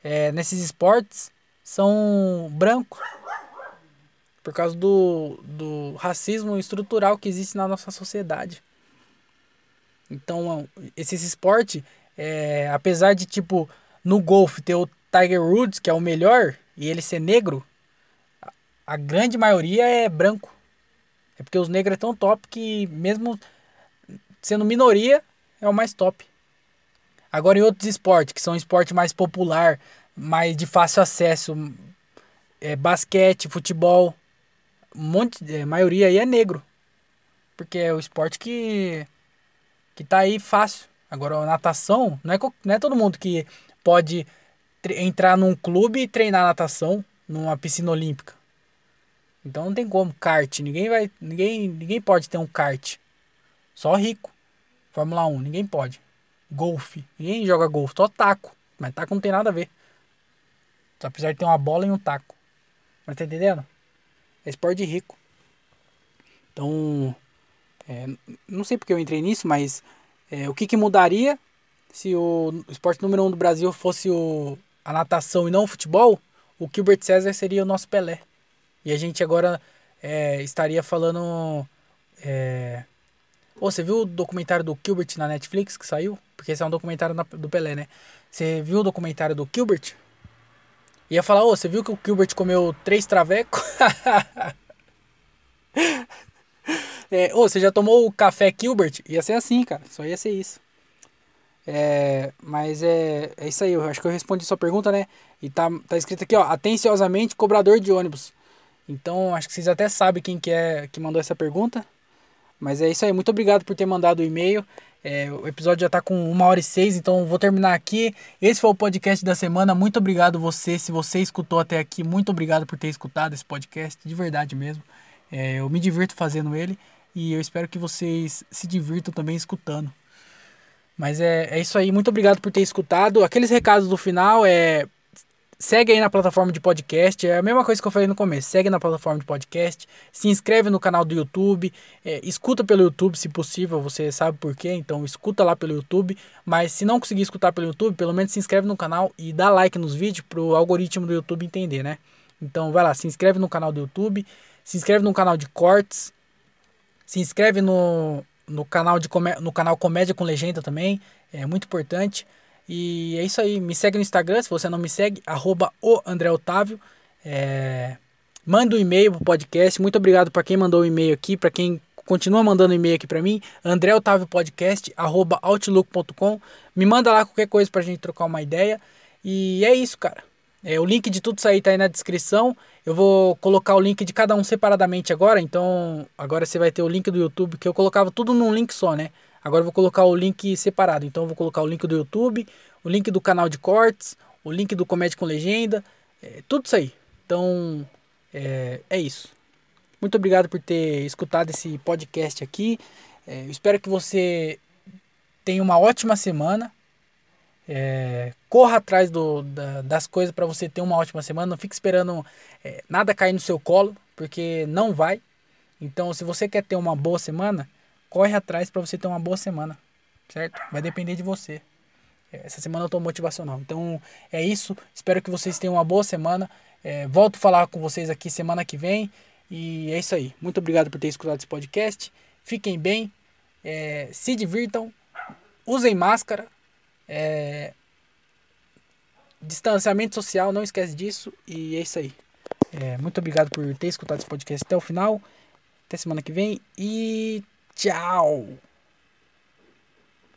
é, nesses esportes são brancos. Por causa do, do racismo estrutural que existe na nossa sociedade. Então, esses esportes é, apesar de, tipo, no golfe ter o Tiger Woods, que é o melhor, e ele ser negro, a grande maioria é branco. É porque os negros é tão top que, mesmo sendo minoria, é o mais top. Agora, em outros esportes, que são esportes mais popular, mais de fácil acesso, é, basquete, futebol, um monte, a maioria aí é negro. Porque é o esporte que, que tá aí fácil. Agora, a natação, não é, não é todo mundo que pode entrar num clube e treinar natação numa piscina olímpica. Então não tem como kart, ninguém vai, ninguém, ninguém pode ter um kart. Só rico. Fórmula 1, ninguém pode. Golfe, ninguém joga golfe, só taco, mas taco não tem nada a ver. Só de ter uma bola e um taco. Mas tá entendendo? É esporte de rico. Então, é, não sei porque eu entrei nisso, mas é, o que, que mudaria se o, esporte número um do Brasil fosse o, a natação e não o futebol? O Gilbert César seria o nosso Pelé. E a gente agora é, estaria falando. É... Oh, você viu o documentário do Gilbert na Netflix que saiu? Porque esse é um documentário do Pelé, né? Você viu o documentário do Gilbert? Ia falar, ô, oh, você viu que o Gilbert comeu três travecos? é, ô, oh, você já tomou o café Gilbert? Ia ser assim, cara. Só ia ser isso. É, mas é, é isso aí, eu acho que eu respondi sua pergunta, né? E tá, tá escrito aqui, ó, atenciosamente cobrador de ônibus. Então, acho que vocês até sabem quem que é que mandou essa pergunta. Mas é isso aí, muito obrigado por ter mandado o e-mail. É, o episódio já está com uma hora e seis, então vou terminar aqui. Esse foi o podcast da semana. Muito obrigado você, se você escutou até aqui, muito obrigado por ter escutado esse podcast, de verdade mesmo. É, eu me divirto fazendo ele e eu espero que vocês se divirtam também escutando. Mas é, é isso aí, muito obrigado por ter escutado. Aqueles recados do final é Segue aí na plataforma de podcast, é a mesma coisa que eu falei no começo. Segue na plataforma de podcast, se inscreve no canal do YouTube, é, escuta pelo YouTube se possível, você sabe por quê, então escuta lá pelo YouTube. Mas se não conseguir escutar pelo YouTube, pelo menos se inscreve no canal e dá like nos vídeos para o algoritmo do YouTube entender, né? Então vai lá, se inscreve no canal do YouTube, se inscreve no canal de cortes, se inscreve no, no canal de no canal Comédia com Legenda também, é muito importante. E é isso aí. Me segue no Instagram, se você não me segue, arroba o André Otávio. É... Manda um e-mail pro podcast. Muito obrigado para quem mandou o um e-mail aqui, para quem continua mandando e-mail aqui para mim. André Otávio Podcast, arroba outlook.com. Me manda lá qualquer coisa pra gente trocar uma ideia. E é isso, cara. É, o link de tudo isso aí tá aí na descrição. Eu vou colocar o link de cada um separadamente agora. Então, agora você vai ter o link do YouTube, que eu colocava tudo num link só, né? Agora eu vou colocar o link separado. Então eu vou colocar o link do YouTube, o link do canal de cortes, o link do Comédia com Legenda, é, tudo isso aí. Então é, é, isso. Muito obrigado por ter escutado esse podcast aqui. É, espero que você tenha uma ótima semana. É, corra atrás do, da, das coisas para você ter uma ótima semana. Não fique esperando é, nada cair no seu colo, porque não vai. Então, se você quer ter uma boa semana, corre atrás para você ter uma boa semana, certo? Vai depender de você. Essa semana eu tô motivacional. Então é isso. Espero que vocês tenham uma boa semana. É, volto a falar com vocês aqui semana que vem. E é isso aí. Muito obrigado por ter escutado esse podcast. Fiquem bem. É, se divirtam. Usem máscara. É, distanciamento social, não esquece disso. E é isso aí. É, muito obrigado por ter escutado esse podcast até o final. Até semana que vem. E Tchau!